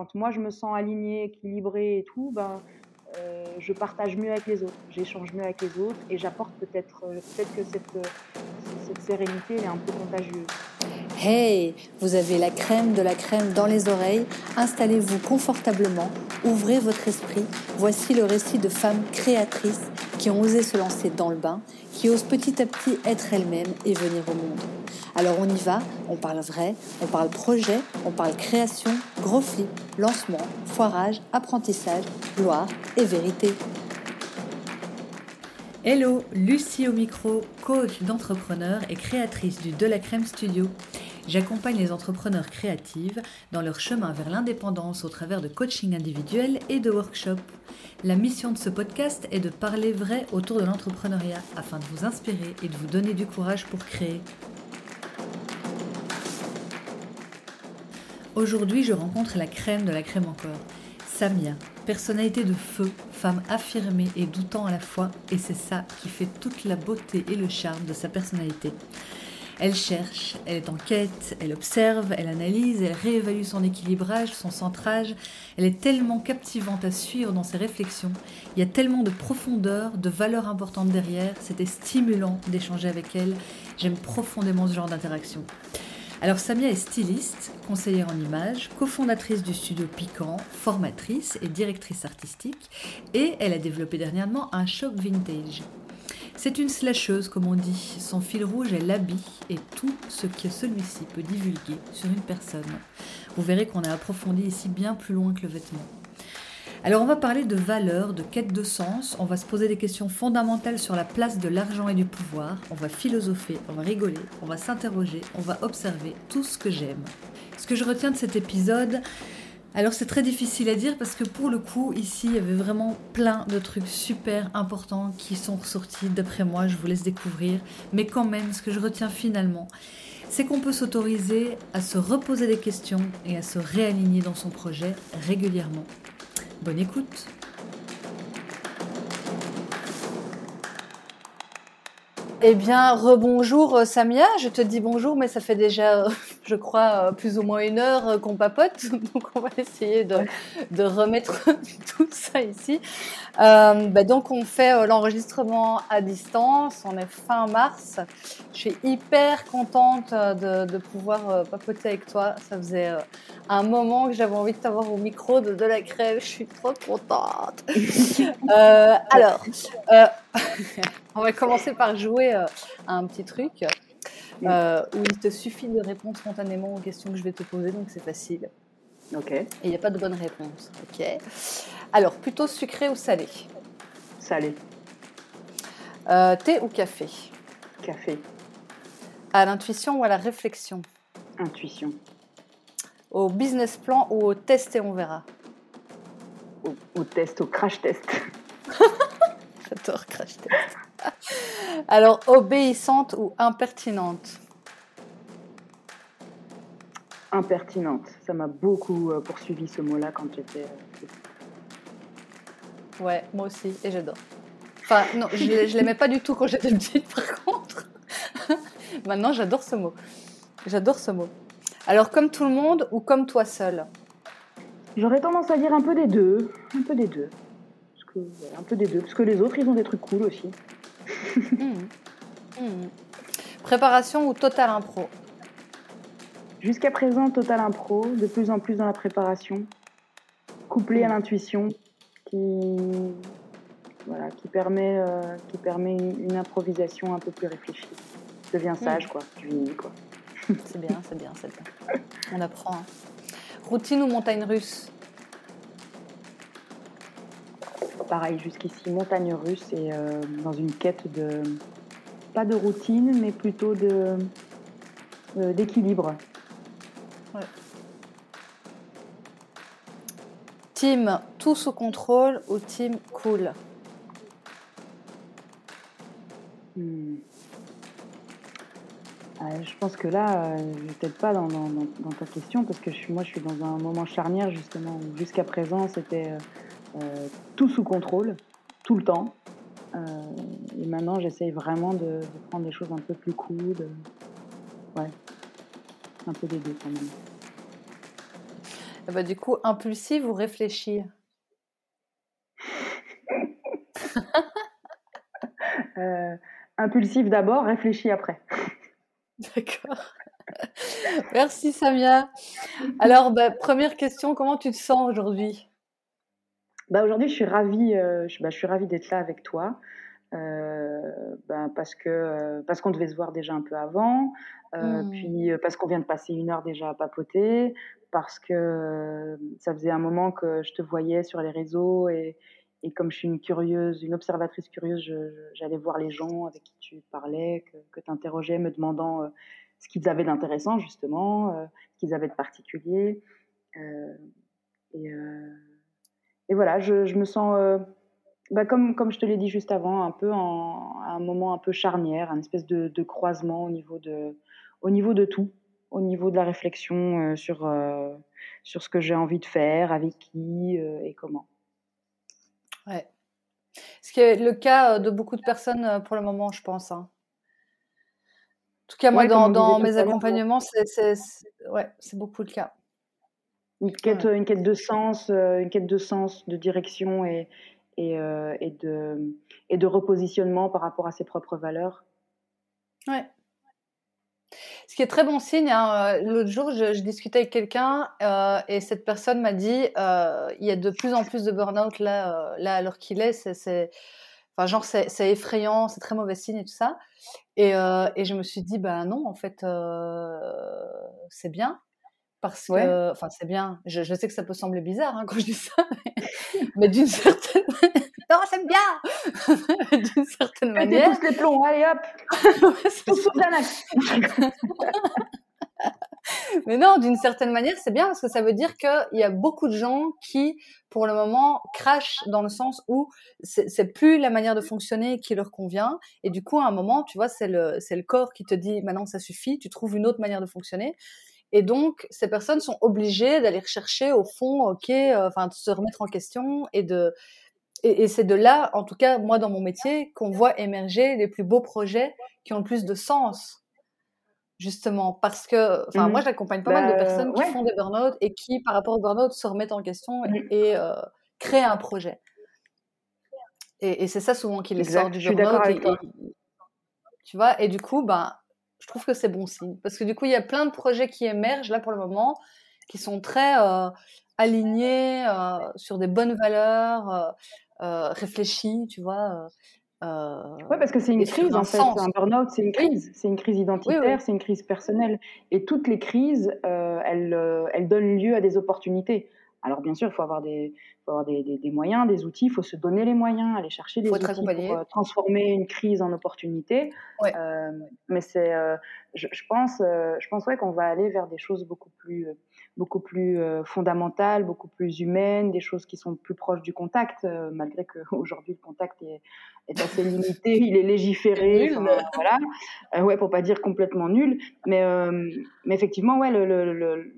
quand moi je me sens alignée, équilibrée et tout, ben, euh, je partage mieux avec les autres, j'échange mieux avec les autres et j'apporte peut-être euh, peut-être que cette, euh, cette sérénité est un peu contagieuse. Hey, vous avez la crème de la crème dans les oreilles, installez-vous confortablement, ouvrez votre esprit. Voici le récit de femmes créatrices qui ont osé se lancer dans le bain, qui osent petit à petit être elles-mêmes et venir au monde. Alors on y va, on parle vrai, on parle projet, on parle création, gros flip, lancement, foirage, apprentissage, gloire et vérité. Hello, Lucie au micro, coach d'entrepreneurs et créatrice du De la Crème Studio. J'accompagne les entrepreneurs créatifs dans leur chemin vers l'indépendance au travers de coaching individuel et de workshops. La mission de ce podcast est de parler vrai autour de l'entrepreneuriat afin de vous inspirer et de vous donner du courage pour créer. Aujourd'hui, je rencontre la crème de la crème encore. Samia, personnalité de feu, femme affirmée et doutant à la fois, et c'est ça qui fait toute la beauté et le charme de sa personnalité. Elle cherche, elle est en quête, elle observe, elle analyse, elle réévalue son équilibrage, son centrage. Elle est tellement captivante à suivre dans ses réflexions. Il y a tellement de profondeur, de valeurs importantes derrière. C'était stimulant d'échanger avec elle. J'aime profondément ce genre d'interaction. Alors Samia est styliste, conseillère en images, cofondatrice du studio Piquant, formatrice et directrice artistique, et elle a développé dernièrement un shop vintage. C'est une slasheuse, comme on dit. Son fil rouge est l'habit et tout ce que celui-ci peut divulguer sur une personne. Vous verrez qu'on a approfondi ici bien plus loin que le vêtement. Alors on va parler de valeurs, de quête de sens, on va se poser des questions fondamentales sur la place de l'argent et du pouvoir, on va philosopher, on va rigoler, on va s'interroger, on va observer tout ce que j'aime. Ce que je retiens de cet épisode, alors c'est très difficile à dire parce que pour le coup ici il y avait vraiment plein de trucs super importants qui sont ressortis d'après moi, je vous laisse découvrir, mais quand même ce que je retiens finalement, c'est qu'on peut s'autoriser à se reposer des questions et à se réaligner dans son projet régulièrement. Bonne écoute. Eh bien, rebonjour euh, Samia, je te dis bonjour, mais ça fait déjà, euh, je crois, euh, plus ou moins une heure qu'on papote, donc on va essayer de, de remettre tout ça ici. Euh, bah donc on fait l'enregistrement à distance, on est fin mars. Je suis hyper contente de, de pouvoir papoter avec toi. Ça faisait un moment que j'avais envie de t'avoir au micro de, de la crève. Je suis trop contente. euh, alors, on va commencer par jouer un petit truc. Euh, où il te suffit de répondre spontanément aux questions que je vais te poser, donc c'est facile. Ok. Et il n'y a pas de bonne réponse. Ok. Alors, plutôt sucré ou salé? Salé. Euh, thé ou café? Café. À l'intuition ou à la réflexion? Intuition. Au business plan ou au test et on verra Au, au test, au crash test. J'adore crash test. Alors, obéissante ou impertinente? Impertinente. Ça m'a beaucoup euh, poursuivi ce mot-là quand j'étais. euh, Ouais, moi aussi, et j'adore. Enfin, non, je ne l'aimais pas du tout quand j'étais petite, par contre. Maintenant, j'adore ce mot. J'adore ce mot. Alors, comme tout le monde ou comme toi seul J'aurais tendance à dire un peu des deux. Un peu des deux. Parce que, ouais, un peu des deux. Parce que les autres, ils ont des trucs cool aussi. Hmm. Hmm. Préparation ou total impro? Jusqu'à présent, total impro, de plus en plus dans la préparation, couplé à l'intuition, qui, voilà, qui permet, euh, qui permet une, une improvisation un peu plus réfléchie. Je deviens sage, quoi. Je vis, quoi. C'est bien, c'est bien, c'est bien. On apprend. hein. Routine ou montagne russe? Pareil, jusqu'ici, montagne russe et euh, dans une quête de. pas de routine, mais plutôt de. euh, d'équilibre. Team tout sous contrôle ou team cool? Hmm. Euh, je pense que là, euh, je vais peut-être pas dans, dans- dans- dans ta question, parce que je suis, moi, je suis dans un moment charnière, justement, où jusqu'à présent, c'était euh, tout sous contrôle, tout le temps. Euh, et maintenant, j'essaye vraiment de, de prendre des choses un peu plus cool. ouais, un peu des deux quand même. Ben, du coup, impulsive ou réfléchir euh, Impulsive d'abord, réfléchir après. D'accord. Merci Samia. Alors, bah, première question, comment tu te sens aujourd'hui? Bah, Aujourd'hui, je suis ravie, euh, je, bah, je, suis ravie d'être là avec toi. Euh, ben, parce que euh, parce qu'on devait se voir déjà un peu avant, mmh. puis parce qu'on vient de passer une heure déjà à papoter, parce que ça faisait un moment que je te voyais sur les réseaux et, et comme je suis une curieuse, une observatrice curieuse, j'allais voir les gens avec qui tu parlais, que, que tu interrogeais, me demandant ce qu'ils avaient d'intéressant justement, euh, ce qu'ils avaient de particulier. Euh, et, euh, et, voilà, je, je me sens, bah comme, comme je te l'ai dit juste avant, un peu en, à un moment un peu charnière, un espèce de, de, croisement au niveau de, au niveau de tout, au niveau de la réflexion sur, sur ce que j'ai envie de faire, avec qui et comment. Ouais. Ce qui est le cas de beaucoup de personnes pour le moment, je pense. Hein. En tout cas, moi, dans, mes accompagnements, c'est ouais, beaucoup le cas. Une quête, une quête de sens, euh, une quête de sens, de direction et, et, euh, et, de, et de repositionnement par rapport à ses propres valeurs. Ouais. Ce qui est très bon signe, hein, euh, l'autre jour, je, discutais avec quelqu'un et cette personne m'a dit il y a de plus en plus de burn-out là, là à l'heure qu'il est. c'est Enfin, genre, c'est effrayant, c'est très mauvais signe et tout ça. Et, euh, et je me suis dit, ben non, en fait, euh, c'est bien. Parce que, enfin, c'est bien. Je, je, sais que ça peut sembler bizarre hein, quand je dis ça, mais, d'une certaine non, c'est bien D'une certaine manière. tous les plombs, allez hop Tout sous Mais non, d'une certaine manière, c'est bien parce que ça veut dire qu'il y a beaucoup de gens qui, pour le moment, crachent dans le sens où c'est plus la manière de fonctionner qui leur convient. Et du coup, à un moment, tu vois, c'est le, le corps qui te dit maintenant ça suffit, tu trouves une autre manière de fonctionner. Et donc, ces personnes sont obligées d'aller rechercher au fond, ok, euh, enfin, de se remettre en question et de. Et, et c'est de là, en tout cas, moi, dans mon métier, qu'on voit émerger les plus beaux projets qui ont le plus de sens justement parce que enfin moi mmh. j'accompagne pas mal de bah, personnes qui font des burn-out et qui par rapport au burn-out se remettent en question et, mmh. euh, créent un projet et, c'est ça souvent qui les sort du burn-out tu vois et du coup ben je trouve que c'est bon signe parce que du coup il y a plein de projets qui émergent là pour le moment qui sont très euh, alignés euh, sur des bonnes valeurs réfléchis tu vois euh, oui, parce que c'est une crise en fait. Un burn-out, c'est une crise. C'est une crise identitaire, c'est une crise personnelle. Et toutes les crises, euh, elles, euh, elles, donnent lieu à des opportunités. Alors bien sûr, il faut avoir des, faut avoir des, des, moyens, des outils, il faut se donner les moyens, aller chercher des outils pour euh, transformer une crise en opportunité. Euh, mais c'est, je, je, pense, je pense ouais, qu'on va aller vers des choses beaucoup plus beaucoup plus euh, fondamentales, beaucoup plus humaines, des choses qui sont plus proches du contact, euh, malgré qu'aujourd'hui le contact est, est, assez limité, il est légiféré, voilà, euh, ouais, pour pas dire complètement nul, mais, mais effectivement, ouais, le, le, le,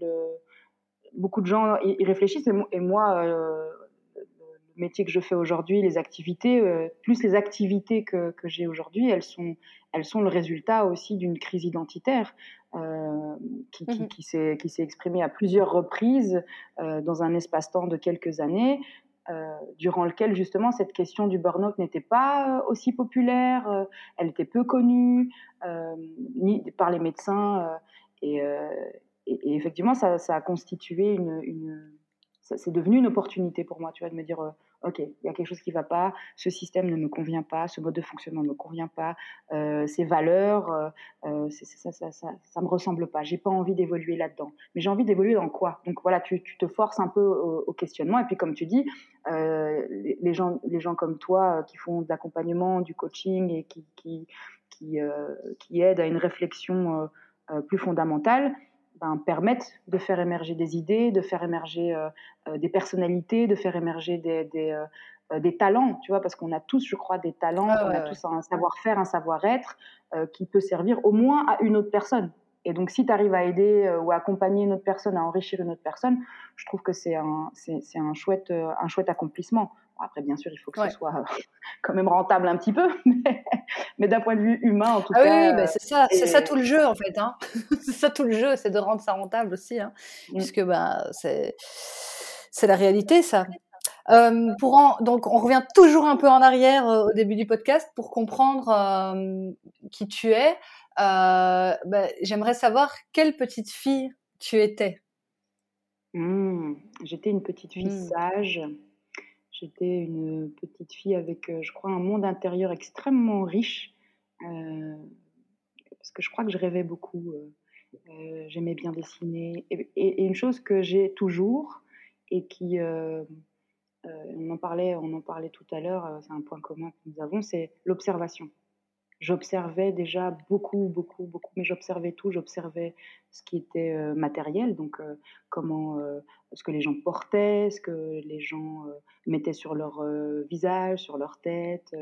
beaucoup de gens y, réfléchissent, et, moi, le métier que je fais aujourd'hui, les activités, plus les activités que, que j'ai aujourd'hui, elles sont, elles sont le résultat aussi d'une crise identitaire. Euh, qui, qui, mmh qui s'est exprimé à plusieurs reprises euh, dans un espace-temps de quelques années, euh, durant lequel justement cette question du burn-out n'était pas aussi populaire, elle était peu connue, ni par les médecins, et, et, effectivement ça, ça, a constitué une, une c'est devenu une opportunité pour moi, tu vois, de me dire ok, il y a quelque chose qui ne va pas, ce système ne me convient pas, ce mode de fonctionnement ne me convient pas, euh, ces valeurs, euh, euh ça, ça, ça, me ressemble pas. J'ai pas envie d'évoluer là-dedans. Mais j'ai envie d'évoluer dans quoi? Donc voilà, tu, tu, te forces un peu au, questionnement. Et puis comme tu dis, euh, les, les, gens, les gens comme toi euh, qui font de l'accompagnement, du coaching et qui, qui, qui, euh, qui aident à une réflexion plus fondamentale, ben, permettent de faire émerger des idées, de faire émerger euh, euh, des personnalités, de faire émerger des, des, euh, des, talents, tu vois, parce qu'on a tous, je crois, des talents, ah on a tous un savoir-faire, un savoir-être qui peut servir au moins à une autre personne. Et donc, si tu arrives à aider euh, ou à accompagner une autre personne, à enrichir une autre personne, je trouve que c'est un, c'est, un, chouette, euh, un chouette accomplissement. après, bien sûr, il faut que ce soit euh, quand même rentable un petit peu, mais, d'un point de vue humain, en tout ah cas. Oui, bah, c'est ça, c'est ça tout le jeu, en fait. Hein. c'est ça tout le jeu, c'est de rendre ça rentable aussi, hein, mmh. puisque bah, c'est, c'est la réalité, ça. pour donc, on revient toujours un peu en arrière au début du podcast pour comprendre qui tu es. Euh, bah, j'aimerais savoir quelle petite fille tu étais. Mmh, j'étais une petite fille mmh. sage. J'étais une petite fille avec, euh, je crois, un monde intérieur extrêmement riche. Euh, parce que je crois que je rêvais beaucoup. J'aimais bien dessiner. Et, une chose que j'ai toujours et qui, on en parlait, on en parlait tout à l'heure. c'est un point commun que nous avons, c'est l'observation j'observais déjà beaucoup, beaucoup, beaucoup, mais j'observais tout. J'observais ce qui était euh, matériel, donc euh, comment, euh, ce que les gens portaient, ce que les gens mettaient sur leur visage, sur leur tête,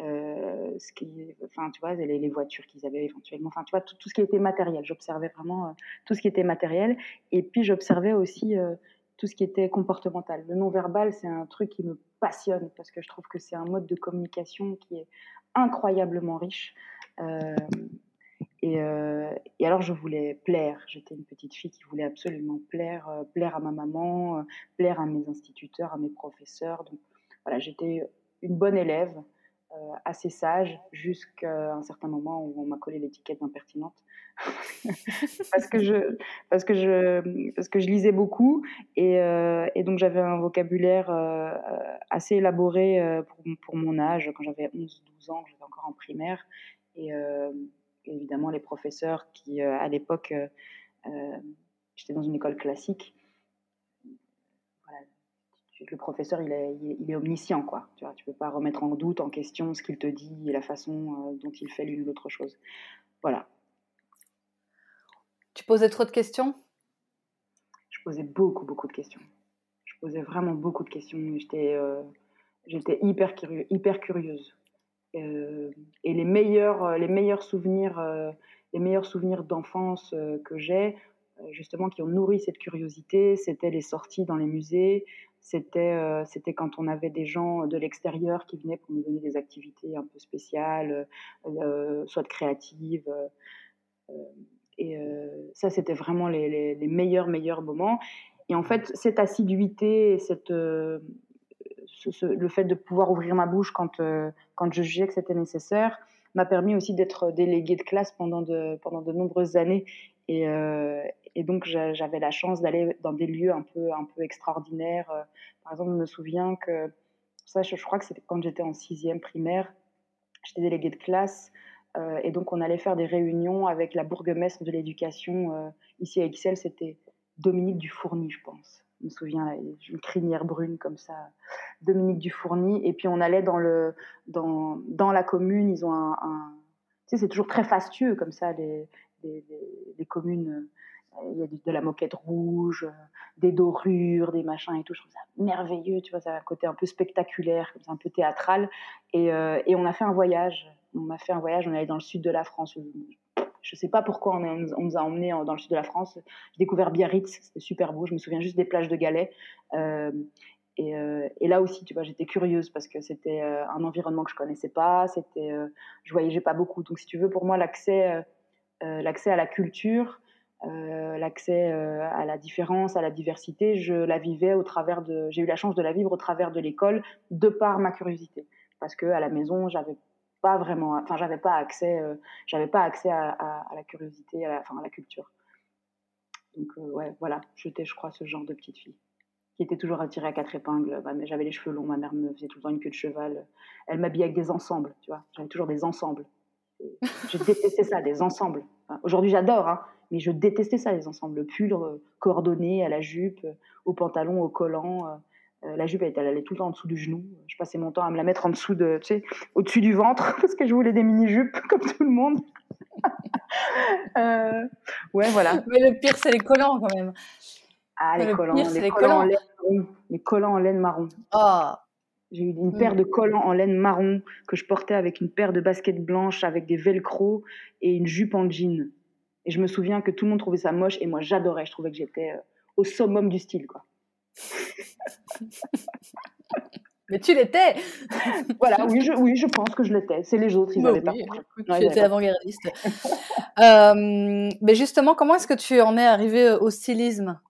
ce qui, enfin, tu vois, les, voitures qu'ils avaient éventuellement, enfin, tu vois, tout, tout, ce qui était matériel. J'observais vraiment tout ce qui était matériel, et puis j'observais aussi tout ce qui était comportemental. Le non-verbal, c'est un truc qui me passionne parce que je trouve que c'est un mode de communication qui est incroyablement riche. Euh, euh, et, alors, je voulais plaire. J'étais une petite fille qui voulait absolument plaire, euh, plaire à ma maman, plaire à mes instituteurs, à mes professeurs. Donc, voilà, j'étais une bonne élève, assez sage, jusqu'à un certain moment où on m'a collé l'étiquette d'impertinente. parce que je parce que je parce que je lisais beaucoup et, et donc j'avais un vocabulaire assez élaboré pour, pour, mon âge quand j'avais 11 12 ans j'étais encore en primaire et évidemment les professeurs qui à l'époque j'étais dans une école classique le professeur il est, il est, omniscient quoi tu vois tu peux pas remettre en doute en question ce qu'il te dit et la façon dont il fait l'une ou l'autre chose voilà tu posais trop de questions? Je posais beaucoup, beaucoup de questions. Je posais vraiment beaucoup de questions. J'étais, euh, j'étais hyper, hyper curieuse. Euh, et les meilleurs, euh, les meilleurs souvenirs, les meilleurs souvenirs d'enfance que j'ai, justement, qui ont nourri cette curiosité, c'était les sorties dans les musées. C'était, c'était quand on avait des gens de l'extérieur qui venaient pour nous donner des activités un peu spéciales, soit créatives. Et euh, ça, c'était vraiment les, les, meilleurs, meilleurs moments. Et en fait, cette assiduité, cette, euh, le fait de pouvoir ouvrir ma bouche quand, euh, quand je jugeais que c'était nécessaire, m'a permis aussi d'être déléguée de classe pendant de, pendant de nombreuses années. Et, et donc, j'avais la chance d'aller dans des lieux un peu, un peu extraordinaires. Par exemple, je me souviens que, ça, je, crois que c'était quand j'étais en sixième primaire, j'étais déléguée de classe euh, et donc, on allait faire des réunions avec la bourgmestre de l'éducation. Euh, ici à Excel, c'était Dominique Dufourny, je pense. Je me souviens, une crinière brune comme ça. Dominique Dufourny. Et puis, on allait dans, le, dans, dans la commune. Ils ont tu sais, c'est toujours très fastueux comme ça, les, les, communes. Il y a de la moquette rouge, des dorures, des machins et tout. Je trouve ça merveilleux, tu vois, ça a un côté un peu spectaculaire, un peu théâtral. Et, euh, et on a fait un voyage on m'a fait un voyage, on est allé dans le sud de la France. Je ne sais pas pourquoi on, nous a emmenés dans le sud de la France. J'ai découvert Biarritz, c'était super beau. Je me souviens juste des plages de galets. Euh, euh, et, là aussi, tu vois, j'étais curieuse parce que c'était euh, un environnement que je connaissais pas. C'était, je voyageais pas beaucoup. Donc, si tu veux, pour moi, l'accès, l'accès à la culture, l'accès à la différence, à la diversité, je la vivais au travers de. J'ai eu la chance de la vivre au travers de l'école, de par ma curiosité. Parce que à la maison, j'avais pas vraiment, enfin, j'avais pas accès, euh, j'avais pas accès à, la curiosité, à la, enfin, à la culture. Donc, euh, ouais, voilà, j'étais, je crois, ce genre de petite fille qui était toujours attirée à quatre épingles. Bah, j'avais les cheveux longs, ma mère me faisait tout le temps une queue de cheval. Elle m'habillait avec des ensembles, tu vois. J'avais toujours des ensembles. Je détestais ça, des ensembles. Aujourd'hui, j'adore, hein, mais je détestais ça, les ensembles. Le pull euh, coordonné à la jupe, au pantalon, au collant. Euh, la jupe, elle, allait tout le temps en dessous du genou. Je passais mon temps à me la mettre en dessous de, tu sais, au-dessus du ventre parce que je voulais des mini-jupes comme tout le monde. Euh, ouais, voilà. Mais le pire, c'est les collants quand même. Ah, les collants, les, collants, en laine marron. Les collants en laine marron. Ah. J'ai eu une paire de collants en laine marron que je portais avec une paire de baskets blanches avec des velcro et une jupe en jean. Et je me souviens que tout le monde trouvait ça moche et moi j'adorais. Je trouvais que j'étais euh, au summum du style, quoi. Mais tu l'étais Voilà, oui je, oui, je pense que je l'étais. C'est les autres, ils n'avaient bah pas Tu étais avant-gardiste. Euh, mais justement, comment est-ce que tu en es arrivé au stylisme?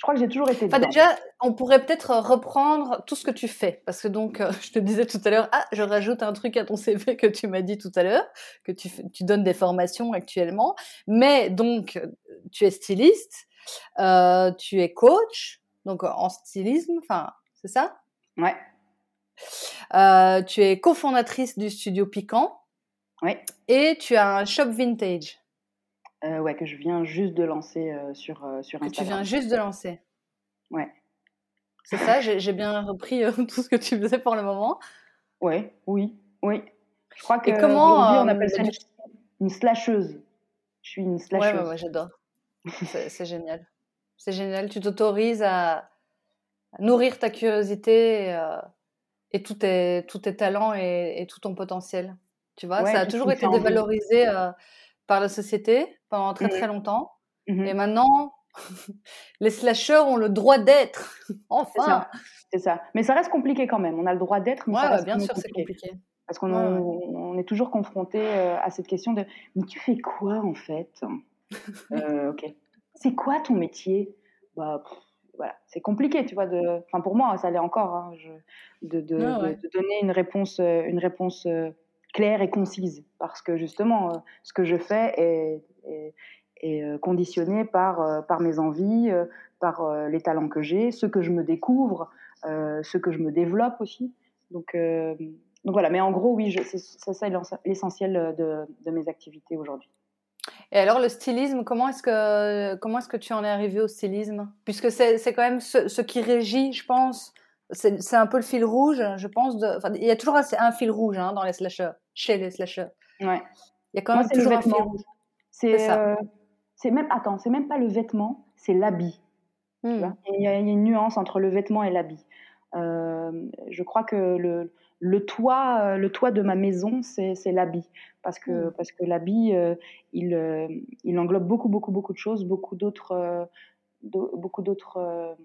Je crois que j'ai toujours été. Enfin, déjà, on pourrait peut-être reprendre tout ce que tu fais. Parce que donc, euh, je te disais tout à l'heure, ah, je rajoute un truc à ton CV que tu m'as dit tout à l'heure, que tu, tu donnes des formations actuellement. Mais donc, tu es styliste, euh, tu es coach, donc en stylisme, enfin, c'est ça? Ouais. Euh, tu es cofondatrice du studio Piquant. Ouais. Et tu as un shop vintage. Euh, ouais, que je viens juste de lancer euh, sur, euh, sur Instagram. Que tu viens juste de lancer. Ouais. C'est ça, j'ai bien repris tout ce que tu faisais pour le moment. Ouais, oui, oui. Je crois que Et comment on appelle ça une, slasheuse. Je suis une slasheuse. Ouais, ouais, ouais j'adore. C'est génial. C'est génial. Tu t'autorises à, nourrir ta curiosité et, et tous, tes, tous tes talents et, et, tout ton potentiel. Tu vois, ça a toujours été dévalorisé par la société pendant très très mmh longtemps. Mmh Et maintenant, les slashers ont le droit d'être. enfin. C'est ça. Mais ça reste compliqué quand même. On a le droit d'être, mais ouais, bien sûr, c'est compliqué. Parce qu'on on est toujours confronté euh, à cette question de mais tu fais quoi en fait? Euh, Ok. C'est quoi ton métier? Bah voilà, c'est compliqué, tu vois. De, enfin pour moi, ça l'est encore, hein, de, de, de, donner une réponse, euh, une réponse claire et concise, parce que justement, euh, ce que je fais est, est, euh, conditionné par, euh, par mes envies, par les talents que j'ai, ce que je me découvre, ce que je me développe aussi. Donc, donc voilà, mais en gros, oui, c'est ça l'essentiel de, de, mes activités aujourd'hui. Et alors le stylisme, comment est-ce que est-ce que tu en es arrivé au stylisme? Puisque c'est quand même ce, qui régit, je pense, c'est un peu le fil rouge, je pense. Il y a toujours un, fil rouge hein, dans les slashers, chez les slashers. Ouais. Il y a quand même toujours un fil rouge. C'est euh, même, attends, c'est même pas le vêtement, c'est l'habit. Hmm. Il, y a une nuance entre le vêtement et l'habit. Euh, je crois que le, le, toit, euh, le toit de ma maison, c'est l'habit. Parce que, hmm. parce que l'habit, il, il englobe beaucoup, beaucoup, beaucoup de choses, beaucoup d'autres beaucoup d'autres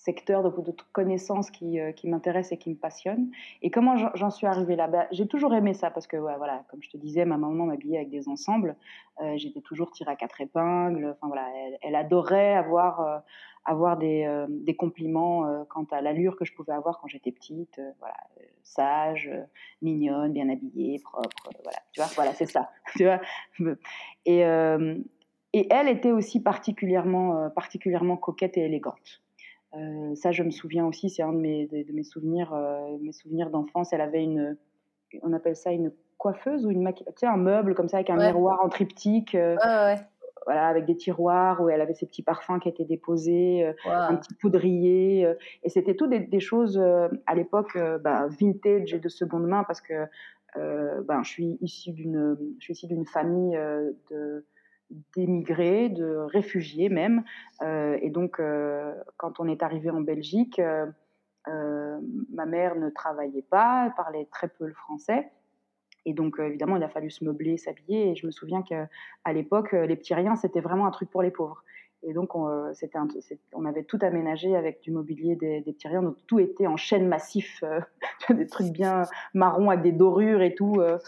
secteur de, de connaissances qui, euh, qui m'intéressent et qui me passionnent. Et comment j'en suis arrivée là? Bas J'ai toujours aimé ça parce que, voilà, comme je te disais, ma maman m'habillait avec des ensembles. Euh, j'étais toujours tirée à quatre épingles. Enfin, voilà, elle, adorait avoir, euh, des, compliments quant à l'allure que je pouvais avoir quand j'étais petite. sage, mignonne, bien habillée, propre. voilà, tu vois, voilà, c'est ça. Tu vois? Et, et elle était aussi particulièrement, particulièrement coquette et élégante. Euh, ça, je me souviens aussi, c'est un de mes, de, mes souvenirs, euh, mes souvenirs d'enfance. Elle avait une, on appelle ça une coiffeuse ou une tu sais, un meuble comme ça avec un miroir en triptyque. Euh, voilà, avec des tiroirs où elle avait ses petits parfums qui étaient déposés, un petit poudrier. et c'était tout des, choses à l'époque bah, vintage et de seconde main parce que ben, je suis issue d'une, je suis issue d'une famille de d'émigrés, de réfugiés même. Euh, et donc, euh, quand on est arrivé en Belgique, euh, ma mère ne travaillait pas, elle parlait très peu le français. Et donc, évidemment, il a fallu se meubler, s'habiller. Et je me souviens qu'à l'époque, les petits riens, c'était vraiment un truc pour les pauvres. Et donc, on, euh, on avait tout aménagé avec du mobilier des, des Tyriens. Donc, tout était en chêne massif, euh, des trucs bien marrons avec des dorures et tout. Euh,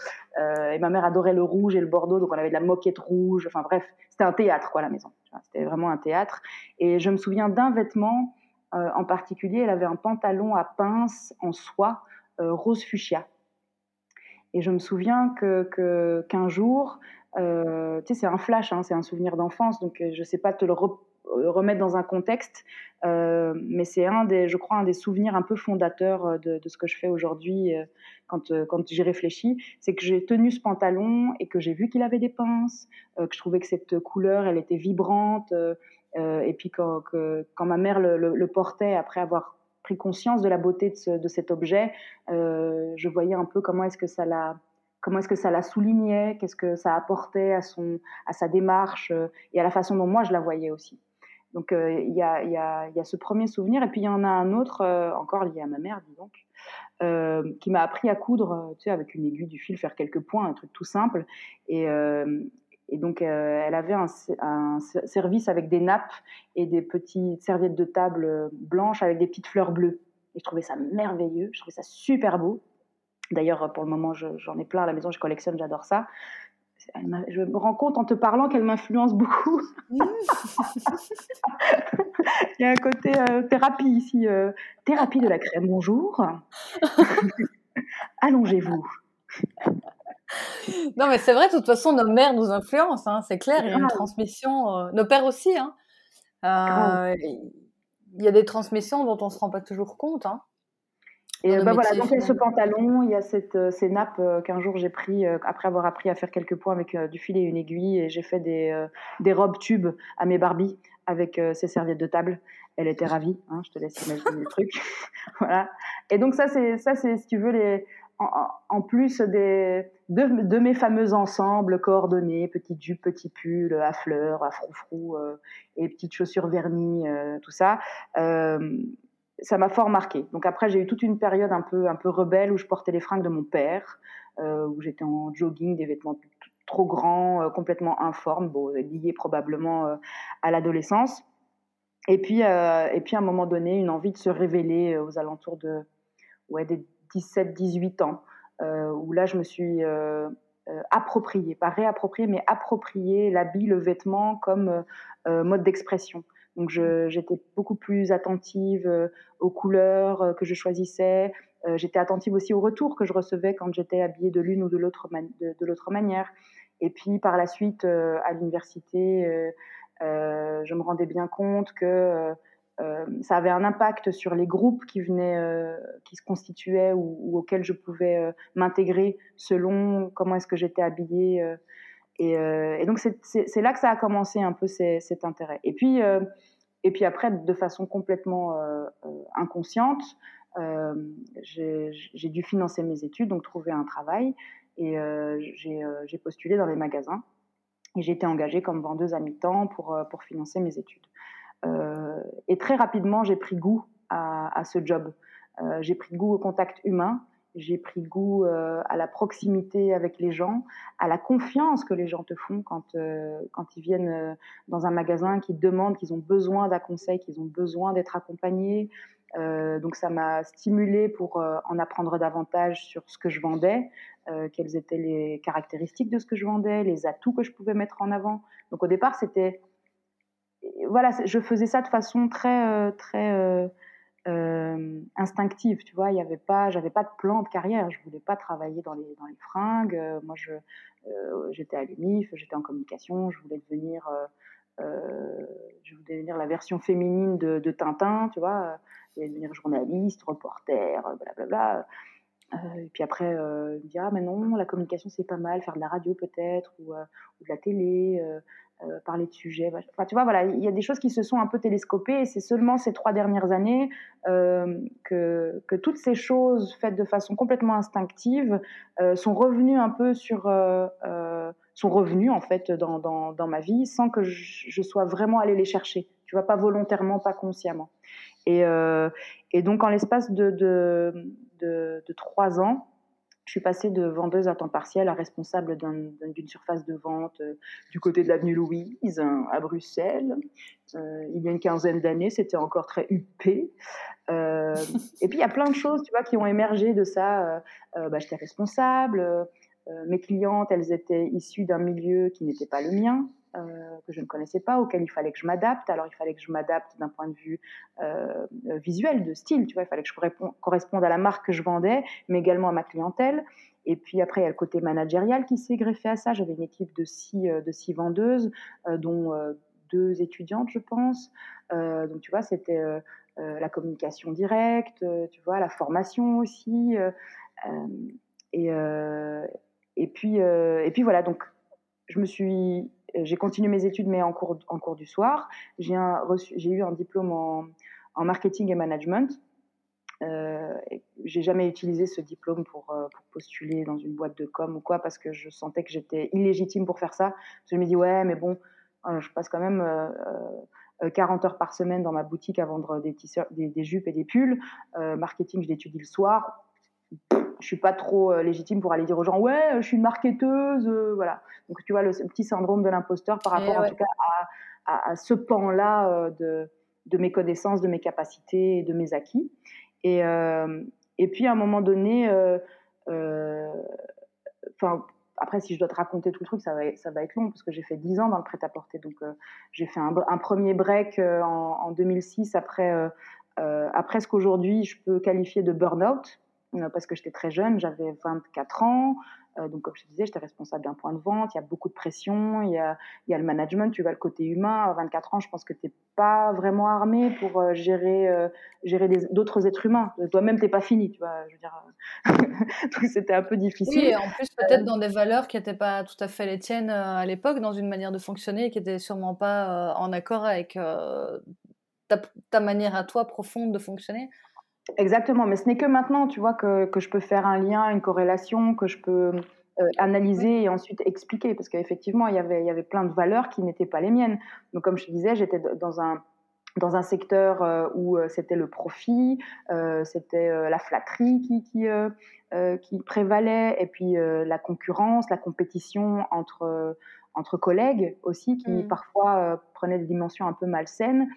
et ma mère adorait le rouge et le bordeaux, donc on avait de la moquette rouge. Enfin bref, c'était un théâtre, quoi, la maison. C'était vraiment un théâtre. Et je me souviens d'un vêtement en particulier. Elle avait un pantalon à pince en soie rose fuchsia. Et je me souviens que qu'un jour, euh, tu sais, c'est un flash, hein, c'est un souvenir d'enfance, donc euh, je ne sais pas te le euh, remettre dans un contexte, mais c'est un des, je crois, un des souvenirs un peu fondateurs de, ce que je fais aujourd'hui quand, quand j'y réfléchis. C'est que j'ai tenu ce pantalon et que j'ai vu qu'il avait des pinces, que je trouvais que cette couleur, elle était vibrante, et puis quand, que, quand ma mère le, le, portait après avoir pris conscience de la beauté de, ce, de cet objet, je voyais un peu comment est-ce que ça l'a comment est-ce que ça la soulignait, qu'est-ce que ça apportait à, son, à sa démarche euh, et à la façon dont moi je la voyais aussi? Donc il y a, y, a, y, a, ce premier souvenir, et puis il y en a un autre, encore lié à ma mère, dis donc, qui m'a appris à coudre, tu sais, avec une aiguille du fil, faire quelques points, un truc tout simple. Et, et donc, elle avait un, un, service avec des nappes et des petites serviettes de table blanches avec des petites fleurs bleues. Et je trouvais ça merveilleux, je trouvais ça super beau. D'ailleurs, pour le moment, j'en ai plein à la maison, je collectionne, j'adore ça. je me rends compte en te parlant qu'elle m'influence beaucoup. Il y a un côté euh, thérapie ici. Euh, thérapie de la crème, bonjour. Allongez-vous. Non, mais c'est vrai, de toute façon, nos mères nous influencent, hein, c'est clair. Il y a une transmission. Euh, nos pères aussi. Hein. il y a des transmissions dont on ne se rend pas toujours compte. Hein. Et bah voilà, donc il y a ce pantalon, il y a cette, euh, ces nappes euh, qu'un jour j'ai pris euh, après avoir appris à faire quelques points avec du fil et une aiguille, et j'ai fait des, des robes tubes à mes Barbies avec ces serviettes de table. Elle était ravie, hein, je te laisse imaginer le truc. voilà. Et donc ça, c'est ça, c'est si tu veux les en, plus des, de, de, mes fameux ensembles coordonnés, petites jupes, petits pulls à fleurs, à froufrou et petites chaussures vernies, tout ça ça m'a fort marqué. Donc après, j'ai eu toute une période un peu, un peu rebelle où je portais les fringues de mon père, euh, où j'étais en jogging, des vêtements trop grands, euh, complètement informes, bon, liés probablement euh, à l'adolescence. Et puis, et puis à un moment donné, une envie de se révéler aux alentours de ouais, des 17-18 ans, où là, je me suis approprié, pas réapproprié, mais approprié l'habit, le vêtement comme mode d'expression. Donc j'étais beaucoup plus attentive euh, aux couleurs euh, que je choisissais. Euh, j'étais attentive aussi aux retours que je recevais quand j'étais habillée de l'une ou de l'autre manière. Et puis par la suite, à l'université, je me rendais bien compte que ça avait un impact sur les groupes qui venaient, qui se constituaient ou, auxquels je pouvais m'intégrer selon comment est-ce que j'étais habillée euh, et, donc, c'est là que ça a commencé un peu cet intérêt. Et puis, euh, et puis après, de façon complètement euh, inconsciente, j'ai dû financer mes études, donc trouver un travail. Et j'ai postulé dans les magasins. Et j'ai été engagée comme vendeuse à mi-temps pour, pour financer mes études. et très rapidement, j'ai pris goût à, à ce job. j'ai pris goût au contact humain. J'ai pris goût euh, à la proximité avec les gens, à la confiance que les gens te font quand, euh, quand ils viennent euh, dans un magasin, qu'ils demandent, qu'ils ont besoin d'un conseil, qu'ils ont besoin d'être accompagnés. donc ça m'a stimulé pour en apprendre davantage sur ce que je vendais, quelles étaient les caractéristiques de ce que je vendais, les atouts que je pouvais mettre en avant. Donc au départ, c'était voilà, je faisais ça de façon très très euh, instinctive, tu vois. Il y avait pas, j'avais pas de plan de carrière. Je voulais pas travailler dans les dans les fringues. Euh, moi, je euh, j'étais à l'UNIF, j'étais en communication. Je voulais devenir je voulais devenir la version féminine de, de Tintin, tu vois. Je voulais devenir journaliste, reporter, blablabla. Et puis après, euh, me dit ah mais non, la communication c'est pas mal, faire de la radio peut-être ou, ou de la télé. Euh, parler de sujets. Enfin, tu vois, voilà, il y a des choses qui se sont un peu télescopées et c'est seulement ces trois dernières années euh, que, que, toutes ces choses faites de façon complètement instinctive euh, sont revenues un peu sur. sont revenues en fait dans, dans, dans, ma vie sans que je, sois vraiment allée les chercher. Tu vois, pas volontairement, pas consciemment. Et, et donc, en l'espace de, de, de, de trois ans, je suis passée de vendeuse à temps partiel à responsable d'une surface de vente euh, du côté de l'avenue Louise, hein, à Bruxelles. Euh, il y a une quinzaine d'années, c'était encore très huppé. Euh, et puis il y a plein de choses, tu vois, qui ont émergé de ça. Bah, J'étais responsable. mes clientes, elles étaient issues d'un milieu qui n'était pas le mien. Euh, que je ne connaissais pas, auquel il fallait que je m'adapte. Alors il fallait que je m'adapte d'un point de vue euh, visuel, de style, tu vois, il fallait que je corresponde à la marque que je vendais, mais également à ma clientèle. Et puis après, il y a le côté managérial qui s'est greffé à ça. J'avais une équipe de six, euh, de six vendeuses, dont deux étudiantes, je pense. donc tu vois, c'était la communication directe, tu vois, la formation aussi. et, et, puis, et puis voilà, donc je me suis j'ai continué mes études, mais en cours, en cours du soir. J'ai eu un diplôme en, marketing et management. Euh, j'ai jamais utilisé ce diplôme pour, euh, pour, postuler dans une boîte de com ou quoi parce que je sentais que j'étais illégitime pour faire ça. je me dis ouais mais bon, euh, je passe quand même 40 heures par semaine dans ma boutique à vendre des, des, des jupes et des pulls. marketing, je l'étudie le soir. Je suis pas trop légitime pour aller dire aux gens ouais, je suis une marketeuse, voilà. Donc tu vois le petit syndrome de l'imposteur par rapport en tout cas à, à, ce pan-là de, de mes connaissances, de mes capacités et de mes acquis. Et, et puis à un moment donné, enfin après, si je dois te raconter tout le truc, ça va, ça va être long parce que j'ai fait 10 ans dans le prêt-à-porter. Donc, euh, j'ai fait un, premier break euh, en, 2006 après, euh, après ce qu'aujourd'hui je peux qualifier de burn-out parce que j'étais très jeune, j'avais 24 ans. Euh, donc, comme je te disais, j'étais responsable d'un point de vente. Il y a beaucoup de pression. Il y a, le management. Tu vois le côté humain. À 24 ans, je pense que tu n'es pas vraiment armé pour euh, gérer, euh, gérer d'autres êtres humains. Toi-même, tu n'es pas fini. Tu vois, je veux dire. donc, c'était un peu difficile. Oui, en plus, peut-être dans des valeurs qui n'étaient pas tout à fait les tiennes à l'époque, dans une manière de fonctionner qui n'était sûrement pas en accord avec ta manière à toi profonde de fonctionner. Exactement, mais ce n'est que maintenant, tu vois, que, que, je peux faire un lien, une corrélation, que je peux euh, analyser et ensuite expliquer, parce qu'effectivement, il y avait, il y avait plein de valeurs qui n'étaient pas les miennes. Donc, comme je te disais, j'étais dans un, dans un secteur euh, où euh, c'était le profit, c'était la flatterie qui, qui, qui, prévalait, et puis la concurrence, la compétition entre, entre collègues aussi, qui mmh. parfois prenaient des dimensions un peu malsaines.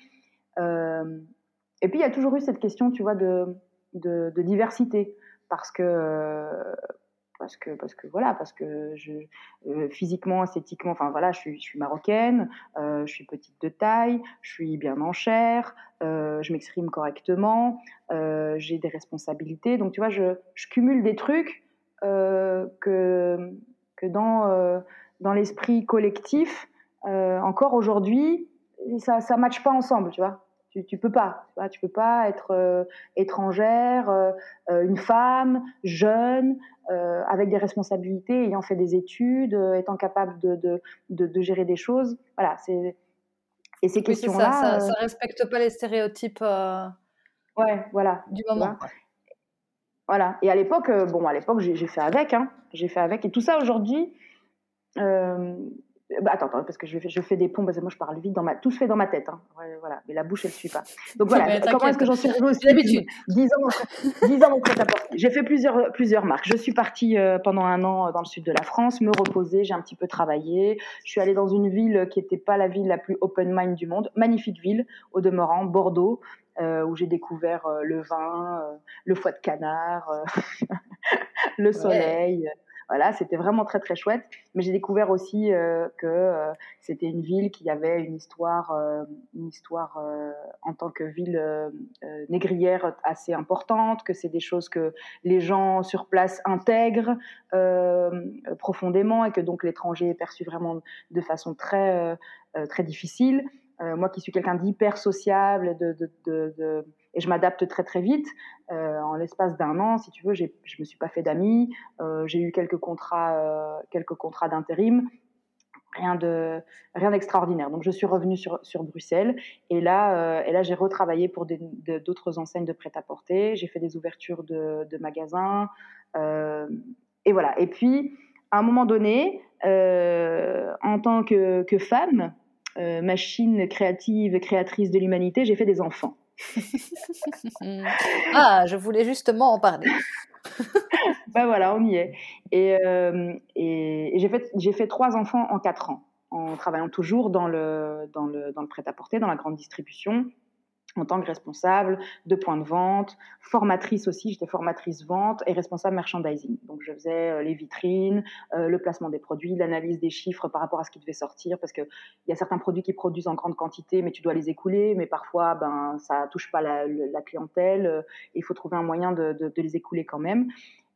Et puis, il y a toujours eu cette question, tu vois, de, diversité. Parce que, parce que, parce que, voilà, parce que je, euh, physiquement, esthétiquement, enfin voilà, je suis, marocaine, euh, je suis petite de taille, je suis bien en chair, euh, je m'exprime correctement, j'ai des responsabilités. Donc, tu vois, je, je cumule des trucs que, que dans, dans l'esprit collectif, encore aujourd'hui, ça ne matche pas ensemble, tu vois. Tu, tu peux pas, tu, vois, tu peux pas être euh, étrangère, euh, euh, une femme, jeune, avec des responsabilités, ayant fait des études, étant capable de, de, de, gérer des choses. Voilà, c'est et ces questions-là. Ça, ça, respecte pas les stéréotypes. ouais, voilà. Du moment. Voilà. Et à l'époque, bon, à l'époque, j'ai fait avec, hein. J'ai fait avec. Et tout ça aujourd'hui. Bah, attends, attends, parce que je fais, je fais des ponts, parce que moi je parle vite, dans ma, tout se fait dans ma tête. Hein. voilà, mais la bouche, elle ne suit pas. Donc voilà, comment est-ce que j'en suis arrivée aussi D'habitude. 10 ans, 10 ans J'ai fait plusieurs, plusieurs marques. Je suis partie euh, pendant un an dans le sud de la France, me reposer, j'ai un petit peu travaillé. Je suis allée dans une ville qui n'était pas la ville la plus open mind du monde, magnifique ville, au demeurant, Bordeaux. Euh, où j'ai découvert euh, le vin, le foie de canard, le soleil. Voilà, c'était vraiment très très chouette. Mais j'ai découvert aussi euh, que euh, c'était une ville qui avait une histoire, euh, une histoire en tant que ville négrière assez importante, que c'est des choses que les gens sur place intègrent profondément et que donc l'étranger est perçu vraiment de façon très très difficile. Moi qui suis quelqu'un d'hyper sociable, de, de, de et je m'adapte très très vite. Euh, en l'espace d'un an, si tu veux, je me suis pas fait d'amis. Euh, j'ai eu quelques contrats, euh, quelques contrats d'intérim. Rien de rien d'extraordinaire. Donc je suis revenue sur, sur Bruxelles et là et là j'ai retravaillé pour d'autres enseignes de prêt-à-porter. J'ai fait des ouvertures de, de magasins et voilà. Et puis à un moment donné, en tant que, que femme, machine créative, créatrice de l'humanité, j'ai fait des enfants. ah, je voulais justement en parler. ben voilà, on y est. Et, euh, et, j'ai fait, fait trois enfants en quatre ans, en travaillant toujours dans le, dans le, dans le prêt-à-porter, dans la grande distribution en tant que responsable de point de vente, formatrice aussi, j'étais formatrice vente et responsable merchandising. Donc je faisais euh, les vitrines, euh, le placement des produits, l'analyse des chiffres par rapport à ce qui devait sortir, parce qu'il y a certains produits qui produisent en grande quantité, mais tu dois les écouler, mais parfois ben, ça touche pas la, clientèle, euh, il faut trouver un moyen de, les écouler quand même.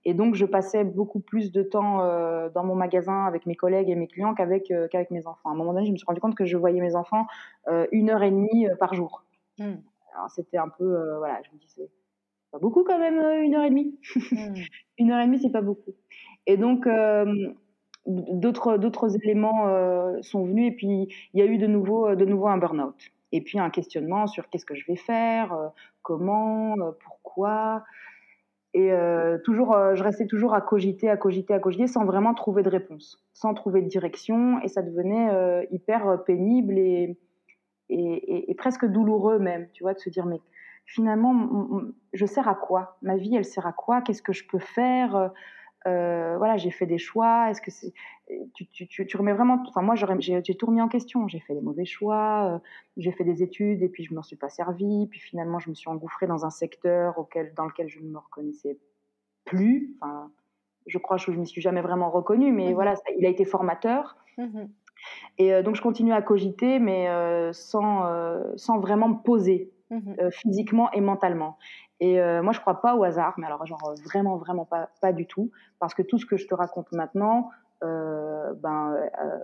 Et donc, je passais beaucoup plus de temps dans mon magasin avec mes collègues et mes clients qu'avec mes enfants. À un moment donné, je me suis rendu compte que je voyais mes enfants une heure et demie par jour. Mmh. Alors c'était un peu, euh, voilà, je me disais, pas beaucoup quand même, euh, une heure et demie. Hmm. une heure et demie, c'est pas beaucoup. Et donc, euh, d'autres, d'autres éléments sont venus et puis il y a eu de nouveau, de nouveau un burn-out. Et puis un questionnement sur qu'est-ce que je vais faire, comment, pourquoi. Et toujours, je restais toujours à cogiter, à cogiter, à cogiter, sans vraiment trouver de réponse, sans trouver de direction. Et ça devenait hyper pénible et, et, presque douloureux même, tu vois, de se dire mais finalement, je sers à quoi? Ma vie, elle sert à quoi? Qu'est-ce que je peux faire? Euh, voilà, j'ai fait des choix. Est-ce que tu, tu, tu, remets vraiment, enfin moi j'ai, tout remis en question. J'ai fait des mauvais choix, euh, j'ai fait des études et puis je m'en suis pas servi. Puis finalement je me suis engouffrée dans un secteur auquel, dans lequel je ne me reconnaissais plus. Enfin, je crois que je ne m'y suis jamais vraiment reconnue, mais mmh voilà, il a été formateur. Mmh et euh, donc je continue à cogiter, mais sans, sans vraiment me poser. Mmh physiquement et mentalement. Et euh, moi, je crois pas au hasard, mais alors genre vraiment, vraiment pas, pas du tout, parce que tout ce que je te raconte maintenant, euh, ben, euh,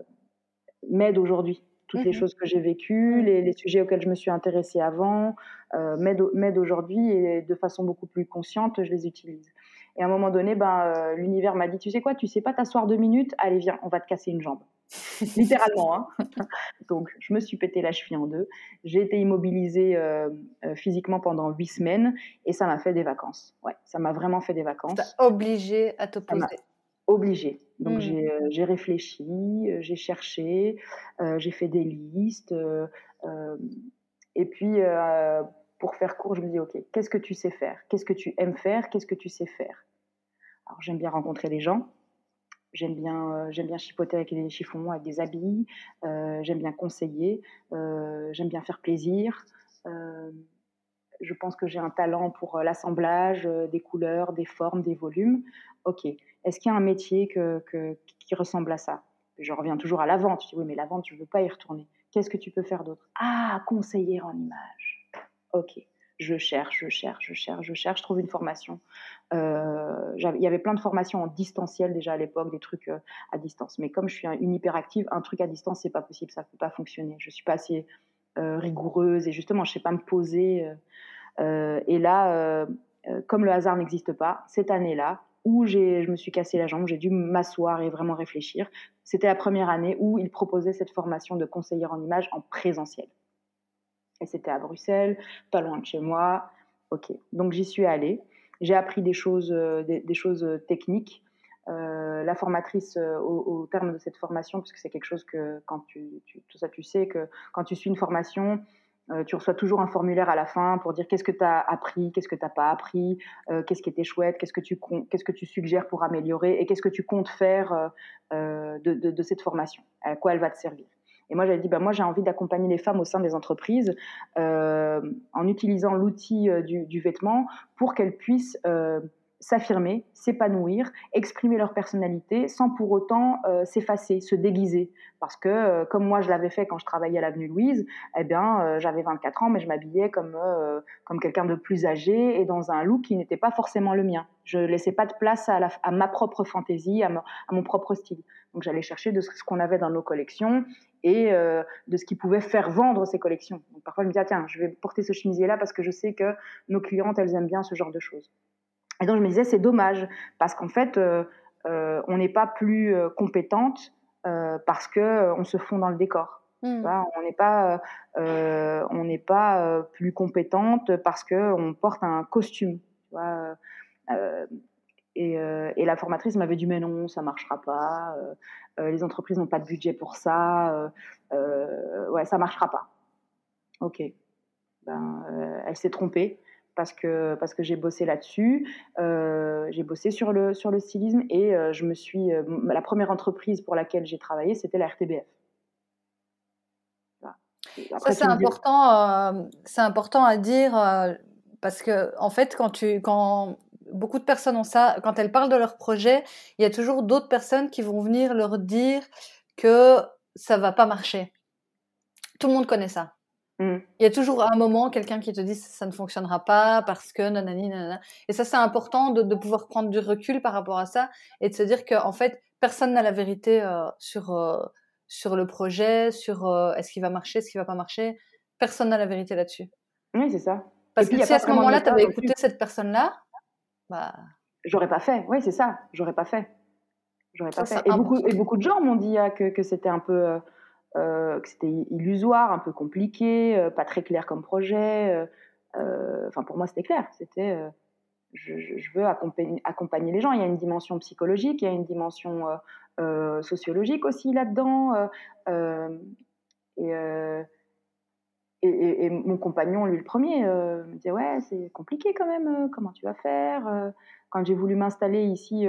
m'aide aujourd'hui. Toutes les mhm. choses que j'ai vécues, les, les, sujets auxquels je me suis intéressée avant, euh, m'aident aujourd'hui et de façon beaucoup plus consciente, je les utilise. Et à un moment donné, ben, euh, l'univers m'a dit, tu sais quoi, tu sais pas t'asseoir deux minutes, allez viens, on va te casser une jambe. littéralement. Hein. Donc, je me suis pété la cheville en deux. J'ai été immobilisée euh, euh, physiquement pendant huit semaines et ça m'a fait des vacances. Ouais, ça m'a vraiment fait des vacances. obligé à t'opposer. Obligé. Donc, hmm. euh, j'ai réfléchi, j'ai cherché, j'ai fait des listes. et puis, pour faire court, je me dis, OK, qu'est-ce que tu sais faire? Qu'est-ce que tu aimes faire? Qu'est-ce que tu sais faire? Alors, j'aime bien rencontrer des gens. J'aime bien, euh, j'aime bien chipoter avec des chiffons, avec des habits. Euh, j'aime bien conseiller. Euh, j'aime bien faire plaisir. je pense que j'ai un talent pour l'assemblage des couleurs, des formes, des volumes. Ok. Est-ce qu'il y a un métier qui ressemble à ça? Je reviens toujours à la vente. Je dis oui, mais la vente, je ne veux pas y retourner. Qu'est-ce que tu peux faire d'autre? Ah, conseiller en image. Ok je cherche, je cherche, je cherche, je cherche, je trouve une formation. Euh, il y avait plein de formations en distanciel déjà à l'époque, des trucs euh, à distance. Mais comme je suis une hyperactive, un truc à distance, c'est pas possible, ça peut pas fonctionner. Je suis pas assez euh, rigoureuse et justement, je sais pas me poser. et là, comme le hasard n'existe pas, cette année-là, où je me suis cassé la jambe, j'ai dû m'asseoir et vraiment réfléchir. C'était la première année où ils proposaient cette formation de conseillère en image en présentiel. Et c'était à Bruxelles, pas loin de chez moi. Ok, donc j'y suis allée. J'ai appris des choses, euh, des, choses techniques. Euh, la formatrice, euh, au, terme de cette formation, puisque c'est quelque chose que quand tu, tout ça, tu sais que quand tu suis une formation, tu reçois toujours un formulaire à la fin pour dire qu'est-ce que tu as appris, qu'est-ce que tu n'as pas appris, qu'est-ce qui était chouette, qu'est-ce que tu qu'est-ce que tu suggères pour améliorer et qu'est-ce que tu comptes faire de, cette formation, à quoi elle va te servir. Et moi, j'avais dit, bah, moi, j'ai envie d'accompagner les femmes au sein des entreprises euh, en utilisant l'outil euh, du, vêtement pour qu'elles puissent euh, s'affirmer, s'épanouir, exprimer leur personnalité sans pour autant s'effacer, se déguiser. Parce que, comme moi je l'avais fait quand je travaillais à l'avenue Louise, eh bien, j'avais 24 ans, mais je m'habillais comme, comme quelqu'un de plus âgé et dans un look qui n'était pas forcément le mien. Je laissais pas de place à, ma propre fantaisie, à, à, mon propre style. Donc j'allais chercher de ce qu'on avait dans nos collections et de ce qui pouvait faire vendre ces collections. Donc, parfois je me disais, ah, tiens, je vais porter ce chemisier-là parce que je sais que nos clientes, elles aiment bien ce genre de choses. Et donc je me disais c'est dommage parce qu'en fait euh, euh, on n'est pas plus euh, compétente parce que on se fond dans le décor. Hmm. on n'est pas on n'est pas plus compétente parce que on porte un costume. Et, et, la formatrice m'avait dit mais non ça marchera pas. les entreprises n'ont pas de budget pour ça. ouais ça marchera pas. Ok. Ben, elle s'est trompée parce que, parce que j'ai bossé là-dessus. Euh, j'ai bossé sur le, sur le stylisme et euh, je me suis. Euh, la première entreprise pour laquelle j'ai travaillé, c'était la RTBF. Ça, c'est important, c'est important à dire parce que, en fait, quand, tu, quand beaucoup de personnes ont ça, quand elles parlent de leur projet, il y a toujours d'autres personnes qui vont venir leur dire que ça va pas marcher. Tout le monde connaît ça. Mm. Il y a toujours un moment quelqu'un qui te dit ça ne fonctionnera pas parce que nanani nanana. Et ça c'est important de, de, pouvoir prendre du recul par rapport à ça et de se dire qu'en en fait personne n'a la vérité euh, sur euh, sur le projet, sur euh, est-ce qu'il va marcher, est-ce qu'il va pas marcher. Personne n'a la vérité là-dessus. Oui c'est ça. Parce que si à ce moment-là tu avais écouté cette personne-là, bah j'aurais pas fait. Oui c'est ça, j'aurais pas fait. J'aurais pas fait. Et beaucoup, et beaucoup de gens m'ont dit ah, que, que c'était un peu euh, que c'était illusoire, un peu compliqué, euh, pas très clair comme projet. Euh, enfin, pour moi, c'était clair. C'était je, veux accompagner, accompagner, les gens. Il y a une dimension psychologique, il y a une dimension sociologique aussi là-dedans. et et, mon compagnon, lui le premier, me disait ouais c'est compliqué quand même, comment tu vas faire Quand j'ai voulu m'installer ici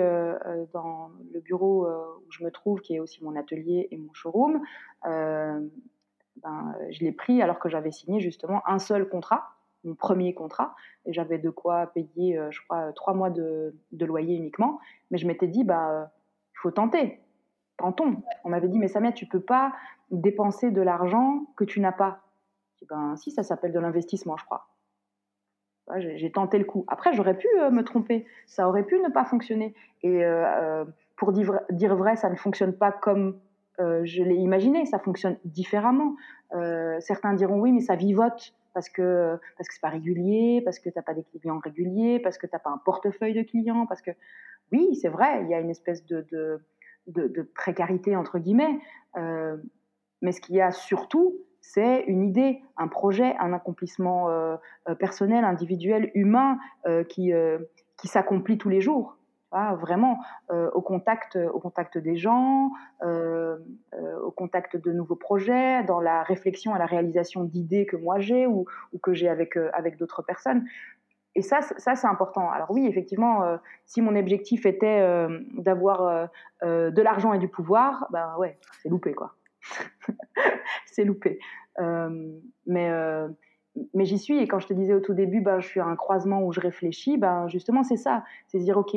dans le bureau où je me trouve, qui est aussi mon atelier et mon showroom, ben, je l'ai pris alors que j'avais signé justement un seul contrat mon premier contrat et j'avais de quoi payer, euh, je crois, trois mois de, loyer uniquement. Mais je m'étais dit, bah, il faut tenter, tentons. On m'avait dit, mais Samia, tu peux pas dépenser de l'argent que tu n'as pas. Ben, si, ça s'appelle de l'investissement, je crois. J'ai tenté le coup. Après, j'aurais pu euh, me tromper. Ça aurait pu ne pas fonctionner. Et euh, pour dire, vrai, ça ne fonctionne pas comme je l'ai imaginé. Ça fonctionne différemment. certains diront oui, mais ça vivote parce que parce que c'est pas régulier, parce que tu n'as pas des clients réguliers, parce que tu n'as pas un portefeuille de clients, parce que oui, c'est vrai, il y a une espèce de, de, de, précarité entre guillemets, euh, mais ce qu'il y a surtout, c'est une idée, un projet, un accomplissement euh, euh, personnel, individuel, humain qui, qui s'accomplit tous les jours vraiment euh, au, contact, au contact des gens, euh, euh, au contact de nouveaux projets, dans la réflexion et la réalisation d'idées que moi j'ai ou, que j'ai avec, avec d'autres personnes. Et ça, ça c'est important. Alors oui, effectivement, si mon objectif était d'avoir de l'argent et du pouvoir, ben ouais, c'est loupé quoi. c'est loupé. mais mais j'y suis et quand je te disais au tout début, ben, je suis à un croisement où je réfléchis, ben, justement c'est ça, c'est dire ok,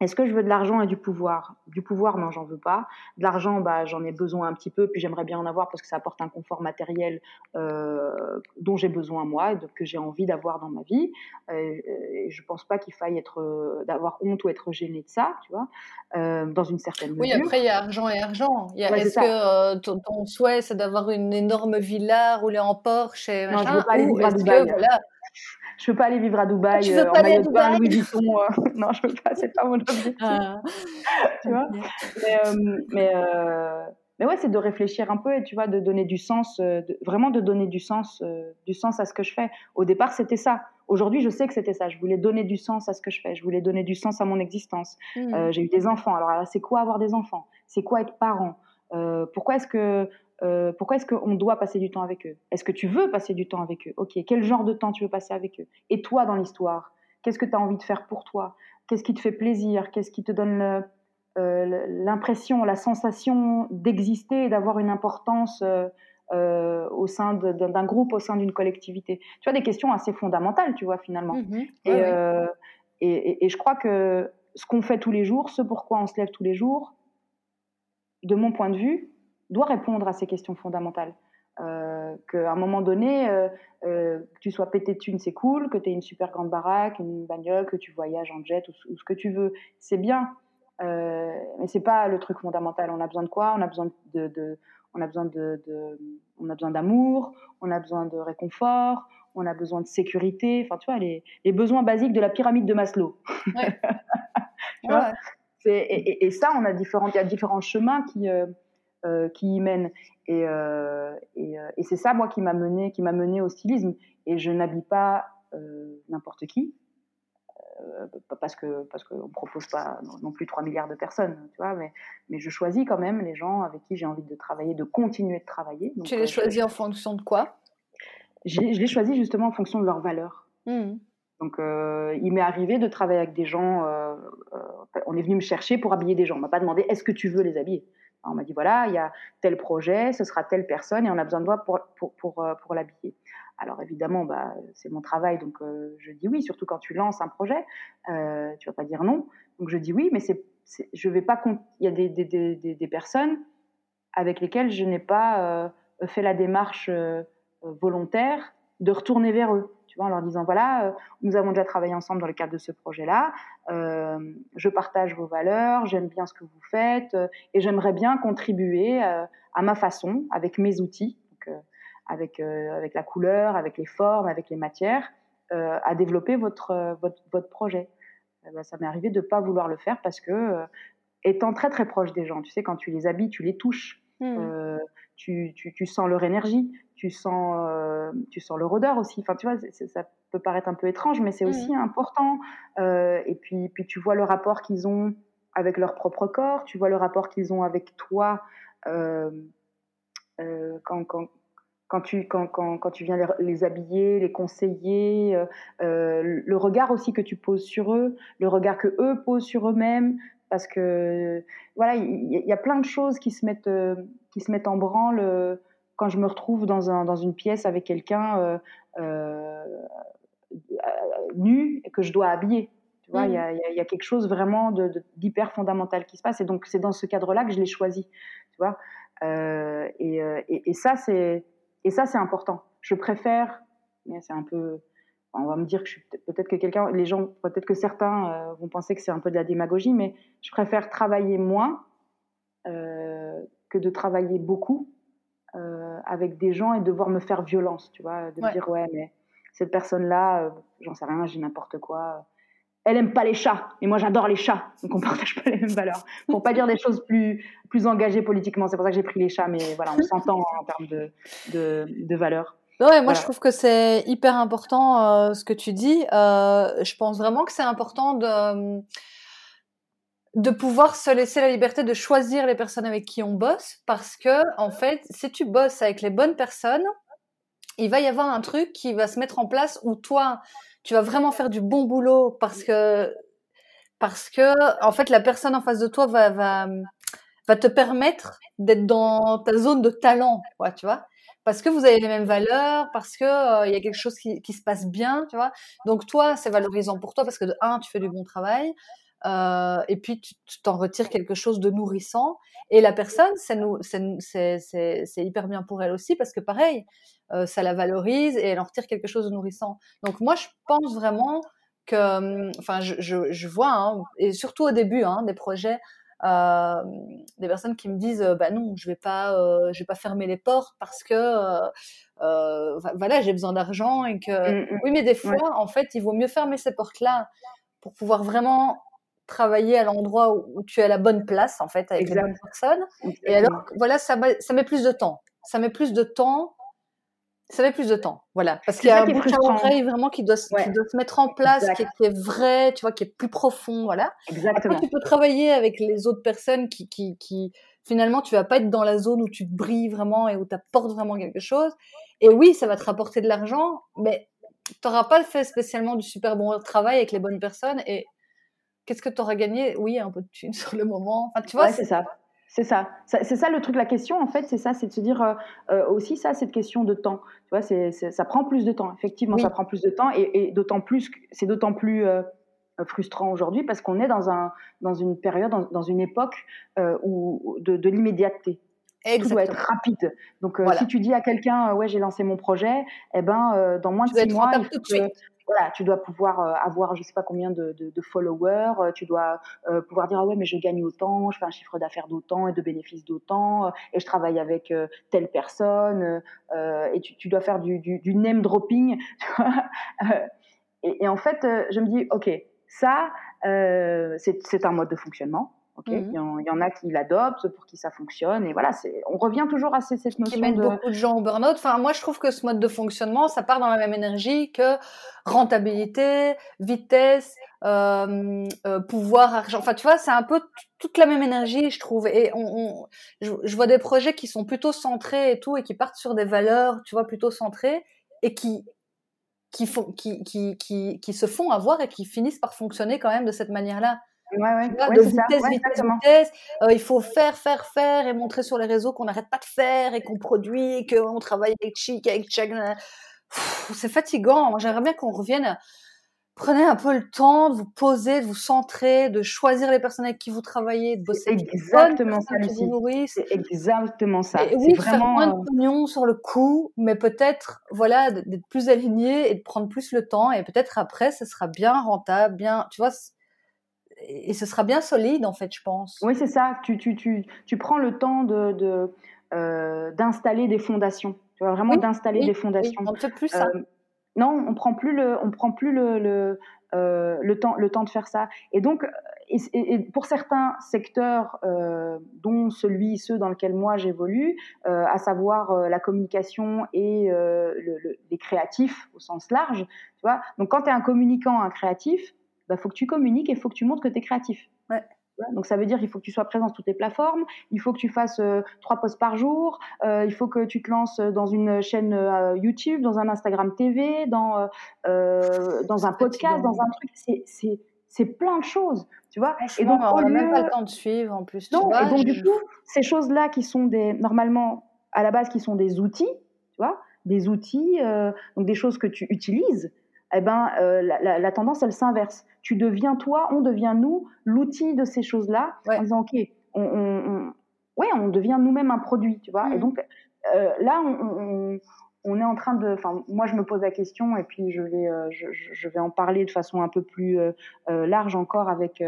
est-ce que je veux de l'argent et du pouvoir? Du pouvoir, non, j'en veux pas. De l'argent, bah, j'en ai besoin un petit peu, puis j'aimerais bien en avoir parce que ça apporte un confort matériel euh, dont j'ai besoin moi, et que j'ai envie d'avoir dans ma vie. Euh, et je pense pas qu'il faille être, euh, d'avoir honte ou être gêné de ça, tu vois, dans une certaine mesure. Oui, après il y a argent et argent. est-ce que ton, souhait c'est d'avoir une énorme villa, rouler en Porsche et non, je veux pas aller vivre à Dubaï. voilà, je peux pas aller vivre à Dubaï tu veux euh, pas en maillot de bain Louis Vuitton. Euh. non, je veux pas, c'est pas mon objectif. Ah. tu vois Mais, euh, mais, mais, ouais, c'est de réfléchir un peu et tu vois, de donner du sens, vraiment de donner du sens, du sens à ce que je fais. Au départ, c'était ça. Aujourd'hui, je sais que c'était ça. Je voulais donner du sens à ce que je fais. Je voulais donner du sens à mon existence. Mmh. J'ai eu des enfants. Alors, c'est quoi avoir des enfants? C'est quoi être parent? Pourquoi est-ce que euh, pourquoi est-ce qu'on doit passer du temps avec eux? Est-ce que tu veux passer du temps avec eux? Ok, quel genre de temps tu veux passer avec eux? Et toi dans l'histoire, qu'est-ce que tu as envie de faire pour toi? Qu'est-ce qui te fait plaisir? Qu'est-ce qui te donne euh, l'impression, la sensation d'exister et d'avoir une importance euh, au sein d'un groupe, au sein d'une collectivité? Tu vois, des questions assez fondamentales, tu vois, finalement. Mmh et, et, je crois que ce qu'on fait tous les jours, ce pourquoi on se lève tous les jours, de mon point de vue, doit répondre à ces questions fondamentales. Euh, qu'à un moment donné, euh, euh, que tu sois pété de thunes, c'est cool, que tu aies une super grande baraque, une bagnole, que tu voyages en jet ou, ce que tu veux, c'est bien. Euh, mais c'est pas le truc fondamental. On a besoin de quoi? On a besoin de, on a besoin de, on a besoin d'amour, on a besoin de réconfort, on a besoin de sécurité. Enfin, tu vois, les, les besoins basiques de la pyramide de Maslow. Ouais. tu vois? Et, et, et, ça, on a différents, il y a différents chemins qui euh, qui y mène. Et, euh, euh, et, c'est ça, moi, qui m'a mené, qui m'a mené au stylisme. Et je n'habille pas n'importe qui, parce que parce qu'on propose pas non plus 3 milliards de personnes, tu vois, mais, mais je choisis quand même les gens avec qui j'ai envie de travailler, de continuer de travailler. tu les choisis en fonction de quoi? Je les choisis justement en fonction de leurs valeurs. Mmh. Donc, il m'est arrivé de travailler avec des gens. on est venu me chercher pour habiller des gens. On m'a pas demandé est-ce que tu veux les habiller? On m'a dit voilà, il y a tel projet, ce sera telle personne et on a besoin de toi pour, pour, pour, euh, l'habiller. Alors évidemment, bah, c'est mon travail, donc euh, je dis oui, surtout quand tu lances un projet, euh, tu vas pas dire non. Donc je dis oui, mais c'est, je vais pas. Il y a des, des, des, des, personnes avec lesquelles je n'ai pas euh, fait la démarche volontaire de retourner vers eux en leur disant voilà, euh, nous avons déjà travaillé ensemble dans le cadre de ce projet-là, euh, je partage vos valeurs, j'aime bien ce que vous faites euh, et j'aimerais bien contribuer à ma façon, avec mes outils, avec, avec la couleur, avec les formes, avec les matières, à développer votre, votre, projet. Eh ben, ça m'est arrivé de ne pas vouloir le faire parce que, étant très très proche des gens, tu sais, quand tu les habilles, tu les touches. Mmh. Tu, tu, tu, sens leur énergie, tu sens, euh, tu sens leur odeur aussi. Enfin, tu vois, ça peut paraître un peu étrange, mais c'est mmh. aussi important. Euh, et puis, puis, tu vois le rapport qu'ils ont avec leur propre corps, tu vois le rapport qu'ils ont avec toi euh, quand, quand, quand tu, quand, quand, quand tu viens les, habiller, les conseiller, le regard aussi que tu poses sur eux, le regard que eux posent sur eux-mêmes, parce que voilà, il y, a plein de choses qui se mettent, euh, qui se mettent en branle quand je me retrouve dans, un, dans une pièce avec quelqu'un nu et que je dois habiller. Tu vois, il y, a, y, a quelque chose vraiment d'hyper fondamental qui se passe, et donc c'est dans ce cadre-là que je l'ai choisi. Tu vois, et, et, et ça c'est et ça, c'est important. Je préfère, c'est un peu, on va me dire que je suis peut-être que quelqu'un, les gens, peut-être que certains euh, vont penser que c'est un peu de la démagogie, mais je préfère travailler moins euh, que de travailler beaucoup euh, avec des gens et devoir me faire violence, tu vois, de me dire ouais, mais cette personne-là, j'en sais rien, j'ai n'importe quoi elle aime pas les chats, et moi j'adore les chats, donc on partage pas les mêmes valeurs. Pour pas dire des choses plus, plus engagées politiquement, c'est pour ça que j'ai pris les chats, mais voilà, on s'entend en termes de, de, de valeurs. Ouais, moi je trouve que c'est hyper important euh, ce que tu dis. Euh, je pense vraiment que c'est important de de pouvoir se laisser la liberté de choisir les personnes avec qui on bosse, parce que en fait, si tu bosses avec les bonnes personnes, il va y avoir un truc qui va se mettre en place où toi, tu vas vraiment faire du bon boulot parce que parce que en fait la personne en face de toi va va va te permettre d'être dans ta zone de talent, quoi, tu vois parce que vous avez les mêmes valeurs, parce que euh, il y a quelque chose qui, se passe bien, tu vois. Donc toi, c'est valorisant pour toi parce que de un, tu fais du bon travail, euh, et puis tu t'en retires quelque chose de nourrissant. Et la personne, c'est hyper bien pour elle aussi parce que pareil, euh, ça la valorise et elle en retire quelque chose de nourrissant. Donc moi, je pense vraiment que, hum, enfin, je vois, hein, et surtout au début hein, des projets, euh, des personnes qui me disent, bah non, je vais pas, euh, je vais pas fermer les portes parce que, euh, voilà, j'ai besoin d'argent et que, mmh, mmh. oui, mais des fois, en fait, il vaut mieux fermer ces portes-là pour pouvoir vraiment travailler à l'endroit où, tu es à la bonne place en fait avec les bonnes personnes. Et alors voilà, ça, ça met plus de temps. Ça met plus de temps. Ça met plus de temps, voilà, parce qu'il y a un à oreille vraiment qui doit, qui doit se mettre en place, qui est, vrai, tu vois, qui est plus profond, voilà. Exactement. Après, tu peux travailler avec les autres personnes qui, qui, qui, finalement, tu vas pas être dans la zone où tu brilles vraiment et où tu apportes vraiment quelque chose. Et oui, ça va te rapporter de l'argent, mais tu n'auras pas fait spécialement du super bon travail avec les bonnes personnes et qu'est-ce que tu auras gagné? Oui, un peu de thunes sur le moment. Enfin, tu vois, c'est ça. C'est ça. C'est ça le truc, la question en fait, c'est ça, c'est de se dire euh, euh, aussi ça, cette question de temps. Tu vois, ça prend plus de temps. Effectivement, ça prend plus de temps et, d'autant plus, c'est d'autant plus euh, frustrant aujourd'hui parce qu'on est dans un dans une période, dans, une époque où de, de l'immédiateté. Tout doit être rapide. Donc, si tu dis à quelqu'un, ouais, j'ai lancé mon projet, eh ben, dans moins de six mois, il faut que, voilà, tu dois pouvoir euh, avoir je sais pas combien de, followers, euh, tu dois euh, pouvoir dire ah ouais mais je gagne autant, je fais un chiffre d'affaires d'autant et de bénéfices d'autant et je travaille avec telle personne et tu, dois faire du, name dropping, et, en fait je me dis ok ça c'est un mode de fonctionnement. Mmh il, y en, a qui l'adoptent, pour qui ça fonctionne, et voilà, on revient toujours à cette notion qui met beaucoup de gens au burn-out. Enfin, moi, je trouve que ce mode de fonctionnement, ça part dans la même énergie que rentabilité, vitesse, euh, euh, pouvoir, argent. Enfin, tu vois, c'est un peu toute la même énergie, je trouve. Et on, je, vois des projets qui sont plutôt centrés et tout, et qui partent sur des valeurs, tu vois, plutôt centrées, et qui qui, font, qui, qui, qui, qui se font avoir et qui finissent par fonctionner quand même de cette manière-là. Ouais, ouais. de vitesse, vitesse, vitesse. Euh, il faut faire, faire, faire et montrer sur les réseaux qu'on n'arrête pas de faire et qu'on produit, qu'on travaille avec Chic, avec Chag. C'est fatigant. J'aimerais bien qu'on revienne. Prenez un peu le temps de vous poser, de vous centrer, de choisir les personnes avec qui vous travaillez, de bosser exactement ça, qui vous nourrissent. C'est exactement ça. Et oui, vraiment... faire moins de euh, pognon sur le coup, mais peut-être, voilà, d'être plus aligné et de prendre plus le temps. Et peut-être après, ce sera bien rentable, bien, tu vois, et ce sera bien solide en fait, je pense. Oui, c'est ça. Tu, tu, tu, tu, prends le temps de, de euh, d'installer des fondations. Tu vois vraiment d'installer des fondations. on ne fait plus ça. Euh, non, on prend plus le, on prend plus le, le, euh, le, temps, le temps de faire ça. Et donc, et, pour certains secteurs, dont celui, ceux dans lesquels moi j'évolue, à savoir la communication et les créatifs au sens large, tu vois. Donc, quand tu es un communicant, un créatif, bah, faut que tu communiques et il faut que tu montres que tu es créatif. Ouais. Donc ça veut dire qu'il faut que tu sois présent sur toutes les plateformes, il faut que tu fasses euh, trois posts par jour, euh, il faut que tu te lances dans une chaîne euh, YouTube, dans un Instagram TV, dans, dans un podcast, dans un truc. C'est plein de choses, tu vois. Et donc, on n'a même pas le temps de suivre en plus. non, et donc du coup, ces choses-là qui sont des, normalement, à la base, qui sont des outils, tu vois, des outils, donc des choses que tu utilises, eh ben, la, la, tendance, elle s'inverse tu deviens toi, on devient nous, l'outil de ces choses-là, en disant, OK, on, on, ouais, on devient nous-mêmes un produit, tu vois. Et mmh. donc, euh, là, on, on, est en train de. Enfin, moi, je me pose la question et puis je vais, euh, je, je, vais en parler de façon un peu plus euh, large encore avec,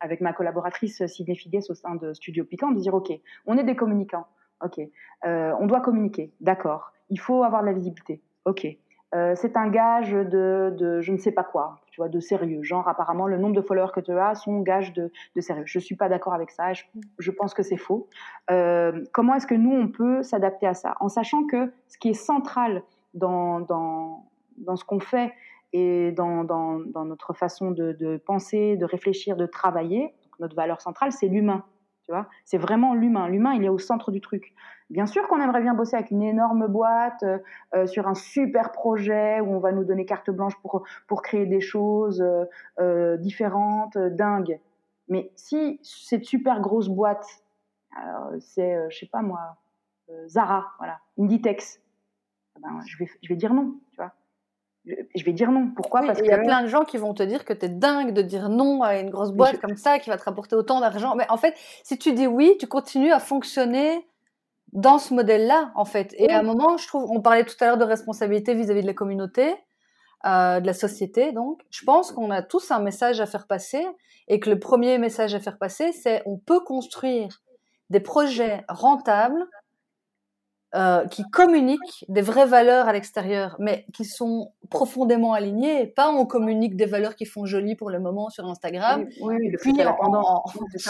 avec ma collaboratrice Sidney Figues au sein de Studio Piquant, de dire OK, on est des communicants, OK, on doit communiquer, d'accord, il faut avoir de la visibilité, OK. C'est un gage de, de, je ne sais pas quoi tu vois, de sérieux. Genre, apparemment, le nombre de followers que tu as sont gage de, sérieux. Je ne suis pas d'accord avec ça. Je, pense que c'est faux. Euh, comment est-ce que nous, on peut s'adapter à ça? En sachant que ce qui est central dans, dans, dans ce qu'on fait et dans, dans, dans notre façon de, de, penser, de réfléchir, de travailler, notre valeur centrale, c'est l'humain. C'est vraiment l'humain. L'humain, il est au centre du truc. Bien sûr qu'on aimerait bien bosser avec une énorme boîte euh, euh, sur un super projet où on va nous donner carte blanche pour, pour créer des choses euh, différentes, dingues. Mais si cette super grosse boîte, c'est, je sais pas moi, Zara, voilà, Inditex, eh ben, je, vais, je vais dire non, tu vois je vais dire non. Pourquoi Parce qu'il y a plein de gens qui vont te dire que tu es dingue de dire non à une grosse boîte comme ça qui va te rapporter autant d'argent. Mais en fait, si tu dis oui, tu continues à fonctionner dans ce modèle-là, en fait. Et à un moment, je trouve, on parlait tout à l'heure de responsabilité vis-à-vis de la communauté, euh, de la société, donc. Je pense qu'on a tous un message à faire passer et que le premier message à faire passer, c'est on peut construire des projets rentables euh, qui communiquent des vraies valeurs à l'extérieur, mais qui sont profondément alignées. Pas on communique des valeurs qui font joli pour le moment sur Instagram, oui, et puis en, en,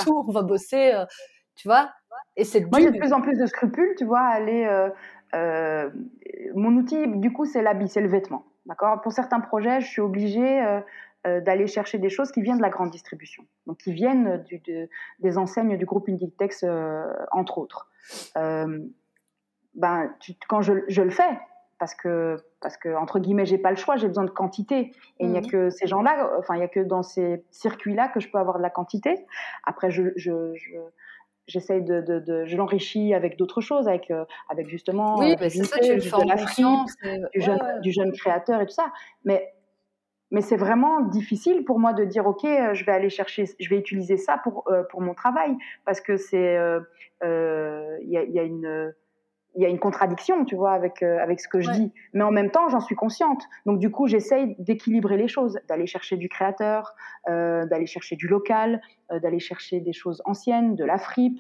on va bosser, euh, tu vois? Et c'est Moi, j'ai de plus en plus de scrupules, tu vois, aller. Euh, mon outil, du coup, c'est l'habit, c'est le vêtement. D'accord? Pour certains projets, je suis obligée euh, d'aller chercher des choses qui viennent de la grande distribution, donc qui viennent du, des enseignes du groupe Inditex, entre autres. Ben, quand je, je, le fais, parce que, parce que entre guillemets, j'ai pas le choix, j'ai besoin de quantité. Et il n'y a mmh. que ces gens-là, enfin, il n'y a que dans ces circuits-là que je peux avoir de la quantité. Après, je, je, je j'essaye de, de, de, je l'enrichis avec d'autres choses, avec, euh, avec justement oui, euh, ça, tu le fais en du, jeune, du jeune créateur et tout ça. Mais, mais c'est vraiment difficile pour moi de dire, OK, euh, je vais aller chercher, je vais utiliser ça pour, pour mon travail, parce que c'est, il y, a, y, a, une il y a une contradiction, tu vois, avec, euh, avec ce que je dis. Mais en même temps, j'en suis consciente. Donc, du coup, j'essaye d'équilibrer les choses, d'aller chercher du créateur, euh, d'aller chercher du local, euh, d'aller chercher des choses anciennes, de la fripe,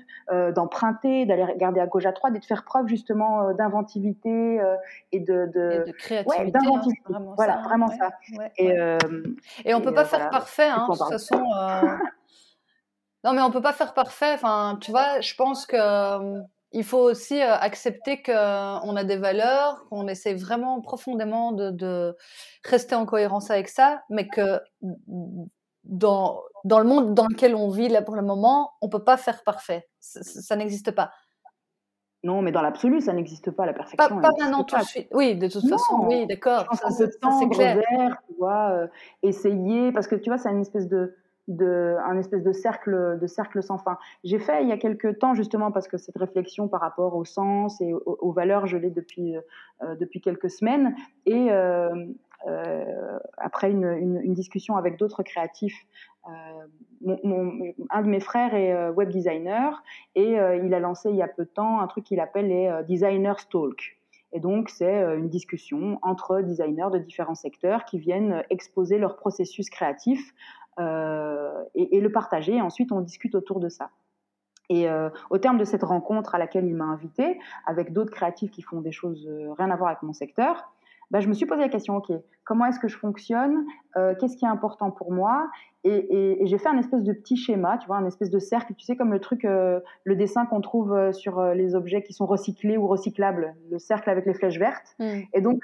d'emprunter, d'aller regarder à gauche à droite et de faire preuve justement d'inventivité et de, de, de créativité. Ouais, d'inventivité. Hein, voilà, ça, vraiment ça. Et, et on peut pas faire parfait, hein, de toute façon. non, mais on peut pas faire parfait. Enfin, tu vois, je pense que il faut aussi euh, accepter qu'on euh, a des valeurs, qu'on essaie vraiment profondément de, rester en cohérence avec ça, mais que dans, dans le monde dans lequel on vit là pour le moment, on peut pas faire parfait. Ça, n'existe pas. Non, mais dans l'absolu, ça n'existe pas, la perfection. Pas, maintenant tout de suite. Oui, de toute façon, oui, d'accord. Ça, c'est clair. tu vois, euh, essayer, parce que tu vois, c'est une espèce de de, un espèce de cercle, de cercle sans fin. J'ai fait il y a quelques temps, justement, parce que cette réflexion par rapport au sens et aux, valeurs, je l'ai depuis, euh, depuis quelques semaines. Et euh, euh, après une, discussion avec d'autres créatifs, un de mes frères est web designer et il a lancé il y a peu de temps un truc qu'il appelle les Designers Talk. Et donc, c'est une discussion entre designers de différents secteurs qui viennent exposer leur processus créatif euh, et, le partager. Et ensuite, on discute autour de ça. Et euh, au terme de cette rencontre à laquelle il m'a invité, avec d'autres créatifs qui font des choses euh, rien à voir avec mon secteur, bah, je me suis posé la question, OK, comment est-ce que je fonctionne Qu'est-ce qui est important pour moi? Et, j'ai fait un espèce de petit schéma, tu vois, un espèce de cercle, tu sais, comme le truc, le dessin qu'on trouve sur les objets qui sont recyclés ou recyclables, le cercle avec les flèches vertes. Mmh. Et donc,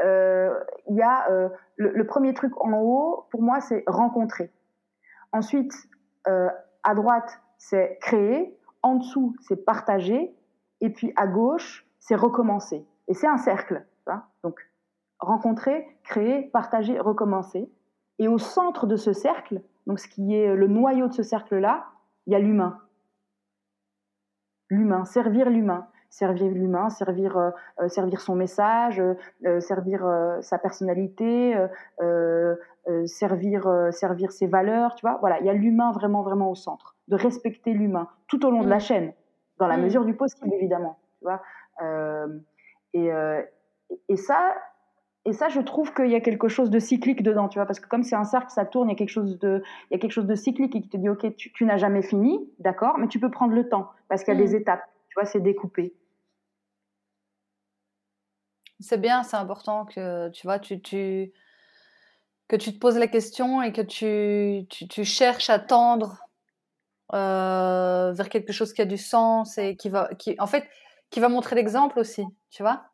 il y a le, premier truc en haut, pour moi, c'est rencontrer. Ensuite, euh, à droite, c'est créer, en dessous, c'est partager, et puis à gauche, c'est recommencer. Et c'est un cercle. Donc, rencontrer, créer, partager, recommencer. Et au centre de ce cercle, donc ce qui est le noyau de ce cercle-là, il y a l'humain. L'humain, servir l'humain. Servir l'humain, servir, euh, euh, servir son message, euh, servir sa personnalité, servir, servir ses valeurs, tu vois. Voilà, il y a l'humain vraiment, vraiment au centre. De respecter l'humain tout au long de la mm. chaîne, dans la mm. mesure du possible, évidemment. Tu vois et, et ça, et ça, je trouve qu'il y a quelque chose de cyclique dedans, tu vois, parce que comme c'est un cercle, ça tourne, il y a quelque chose de, il y a quelque chose de cyclique et qui te dit, ok, tu, n'as jamais fini, d'accord, mais tu peux prendre le temps parce qu'il y a des mm. étapes, tu vois, c'est découpé. C'est bien, c'est important que tu vois, tu, tu, que tu te poses la question et que tu, cherches à tendre euh, vers quelque chose qui a du sens et qui va, qui, qui va montrer l'exemple aussi, tu vois?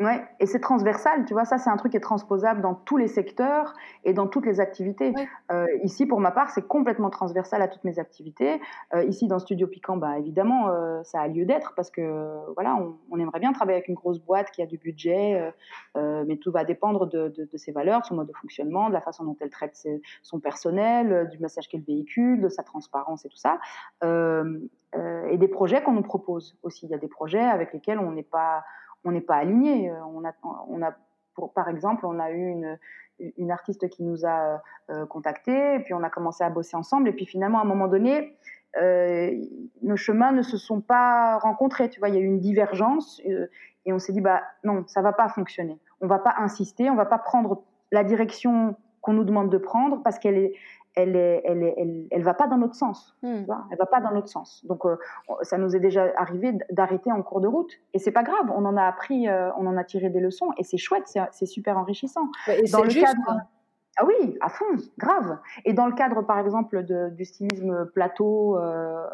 Ouais, et c'est transversal, tu vois, ça c'est un truc qui est transposable dans tous les secteurs et dans toutes les activités. Euh, ici, pour ma part, c'est complètement transversal à toutes mes activités. Euh, ici, dans Studio Piquant, bah, évidemment, euh, ça a lieu d'être parce que voilà, on, on, aimerait bien travailler avec une grosse boîte qui a du budget, euh, mais tout va dépendre de, de, de, ses valeurs, de son mode de fonctionnement, de la façon dont elle traite ses, son personnel, du message qu'elle véhicule, de sa transparence et tout ça. et des projets qu'on nous propose aussi. Il y a des projets avec lesquels on n'est pas on n'est pas aligné. Euh, on a, on a par exemple, on a eu une, une artiste qui nous a euh, contactés, et puis on a commencé à bosser ensemble, et puis finalement, à un moment donné, euh, nos chemins ne se sont pas rencontrés. Tu vois, il y a eu une divergence, et on s'est dit, bah non, ça va pas fonctionner. On va pas insister, on va pas prendre la direction qu'on nous demande de prendre parce qu'elle est, elle est, elle, est, elle, va pas dans notre sens. Hmm. elle va pas dans notre sens. Donc, euh, ça nous est déjà arrivé d'arrêter en cours de route. Et c'est pas grave. On en a appris, euh, on en a tiré des leçons. Et c'est chouette, c'est super enrichissant. Et dans le juste, cadre. Ah oui, à fond, grave. Et dans le cadre, par exemple, de, du stylisme plateau euh,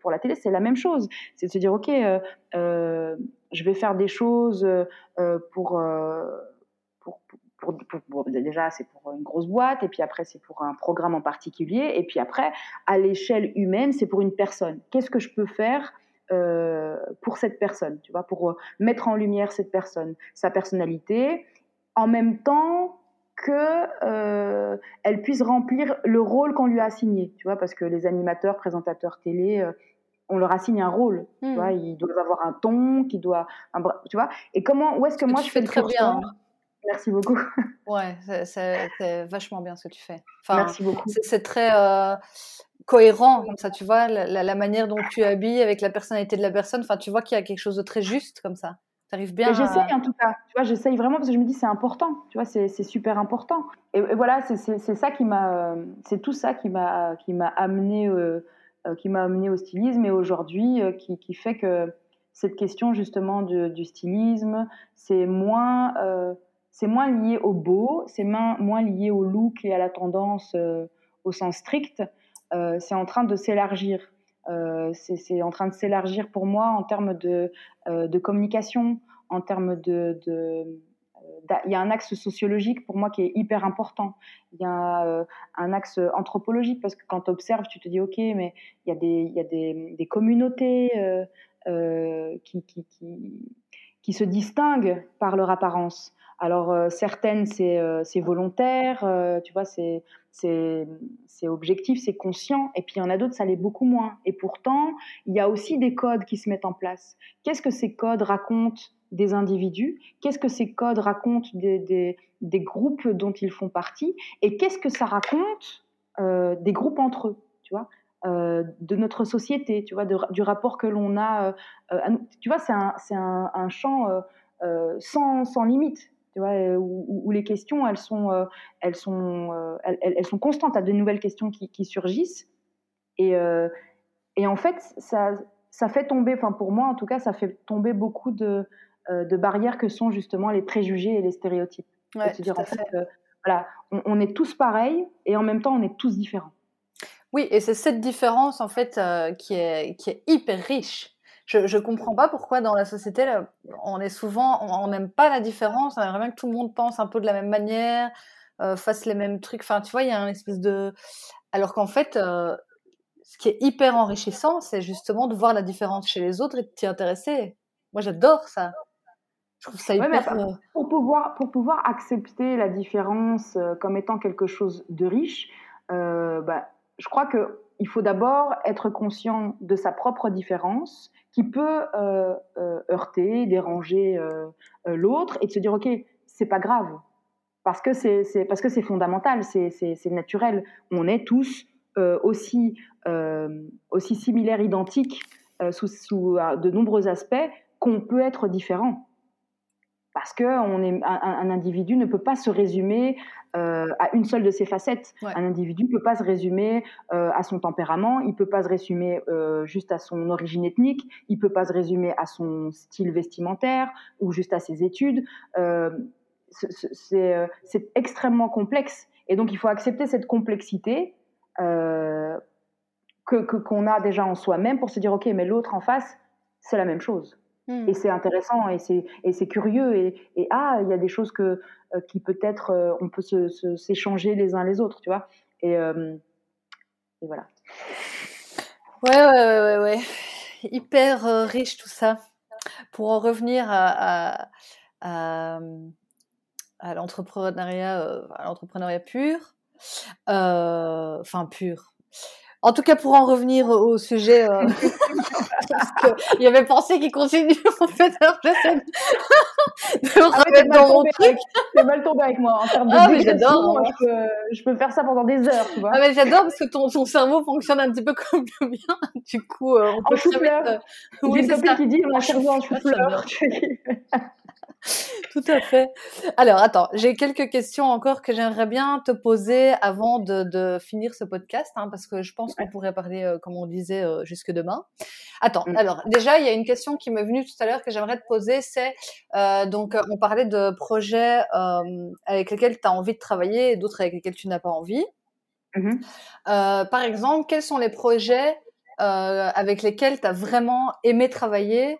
pour la télé, c'est la même chose. C'est de se dire, ok, je vais faire des choses pour, pour, déjà, c'est pour une grosse boîte, et puis après, c'est pour un programme en particulier, et puis après, à l'échelle humaine, c'est pour une personne. Qu'est-ce que je peux faire euh, pour cette personne, tu vois, pour euh, mettre en lumière cette personne, sa personnalité, en même temps que euh, elle puisse remplir le rôle qu'on lui a assigné, tu vois, parce que les animateurs, présentateurs télé, on leur assigne un rôle, tu hmm. vois, ils doivent avoir un ton, qui doit, tu vois, et comment, où est-ce que moi je fais très bien. Merci beaucoup. Ouais, c'est vachement bien ce que tu fais. Merci beaucoup. C'est très euh, cohérent, comme ça, tu vois, la, manière dont tu habilles avec la personnalité de la personne. Enfin, tu vois qu'il y a quelque chose de très juste comme ça. Tu arrives bien. J'essaye en tout cas. Tu vois, j'essaye vraiment parce que je me dis c'est important. Tu vois, c'est super important. Et, voilà, c'est ça qui m'a, c'est tout ça qui m'a, qui m'a amené, euh, euh, qui m'a amené au stylisme et aujourd'hui qui, qui, fait que cette question justement du, du stylisme, c'est moins c'est moins lié au beau, c'est moins, lié au look et à la tendance euh, au sens strict. Euh, c'est en train de s'élargir. Euh, c'est en train de s'élargir pour moi en termes de, communication, en termes de, il y a un axe sociologique pour moi qui est hyper important. Il y a un axe anthropologique parce que quand tu observes, tu te dis ok, mais il y a des, il y a des, communautés qui, qui, se distinguent par leur apparence. Alors euh, certaines c'est euh, volontaire, euh, tu vois, c'est objectif, c'est conscient, et puis il y en a d'autres ça l'est beaucoup moins. Et pourtant il y a aussi des codes qui se mettent en place. Qu'est-ce que ces codes racontent des individus? Qu'est-ce que ces codes racontent des, des, groupes dont ils font partie? Et qu'est-ce que ça raconte des groupes entre eux Tu vois de notre société, tu vois, du rapport que l'on a. tu vois, c'est un, un, un, champ sans, sans limite tu vois, euh, où, les questions, elles sont, euh, elles sont, euh, elles, elles, sont constantes, à de nouvelles questions qui, qui surgissent. Et, et, en fait, ça, ça fait tomber, enfin pour moi en tout cas, ça fait tomber beaucoup de, de barrières que sont justement les préjugés et les stéréotypes. Ouais, dire, en fait, voilà, on, on, est tous pareils et en même temps, on est tous différents. Oui, et c'est cette différence en fait qui, est, qui est hyper riche je, je comprends pas pourquoi dans la société, on est souvent, on n'aime pas la différence, on aimerait bien que tout le monde pense un peu de la même manière, euh, fasse les mêmes trucs. Enfin, tu vois, il y a un espèce de. Alors qu'en fait, euh, ce qui est hyper enrichissant, c'est justement de voir la différence chez les autres et de t'y intéresser. Moi, j'adore ça. Je trouve ça hyper. Euh, pour, pouvoir, pour pouvoir accepter la différence comme étant quelque chose de riche, bah, je crois qu'il faut d'abord être conscient de sa propre différence qui peut heurter, déranger l'autre et de se dire ok, c'est pas grave parce que c'est parce que c'est fondamental, c'est naturel. On est tous aussi aussi similaires, identiques sous, sous de nombreux aspects qu'on peut être différent parce que on est, un, individu ne peut pas se résumer euh, à une seule de ses facettes. Un individu ne peut pas se résumer euh, à son tempérament, il ne peut pas se résumer euh, juste à son origine ethnique, il ne peut pas se résumer à son style vestimentaire ou juste à ses études. c'est extrêmement complexe. Et donc il faut accepter cette complexité que qu'on a déjà en soi-même pour se dire, OK, mais l'autre en face, c'est la même chose. Mmh. Et c'est intéressant et c'est, et c'est curieux. Et, et, ah, il y a des choses que, euh, qui peut-être euh, on peut se, s'échanger les uns les autres, tu vois? Et, euh, et, voilà. Ouais, ouais, ouais, ouais. Hyper riche tout ça. Pour en revenir à, à, à, l'entrepreneuriat, à l'entrepreneuriat pur, enfin pur en tout cas, pour en revenir au sujet, euh, il y avait pensé qu'il continue en fait. Alors j'essaie de, me ah remettre dans mon truc. C'est mal tombé avec moi en termes de ah, j'adore. Je peux, je peux faire ça pendant des heures, tu vois. Ah, mais j'adore parce que ton, ton cerveau fonctionne un petit peu comme le mien. Du coup, euh, on peut en chou-fleur. Euh... Oui, J'ai une copine qui dit on a cerveau en chou-fleur. Tout à fait. Alors, attends, j'ai quelques questions encore que j'aimerais bien te poser avant de, finir ce podcast, hein, parce que je pense qu'on pourrait parler, euh, comme on disait, euh, jusque demain. Attends, mm. alors déjà, il y a une question qui m'est venue tout à l'heure que j'aimerais te poser, c'est, euh, donc, on parlait de projets avec lesquels tu as envie de travailler et d'autres avec lesquels tu n'as pas envie. Mm-hmm. par exemple, quels sont les projets avec lesquels tu as vraiment aimé travailler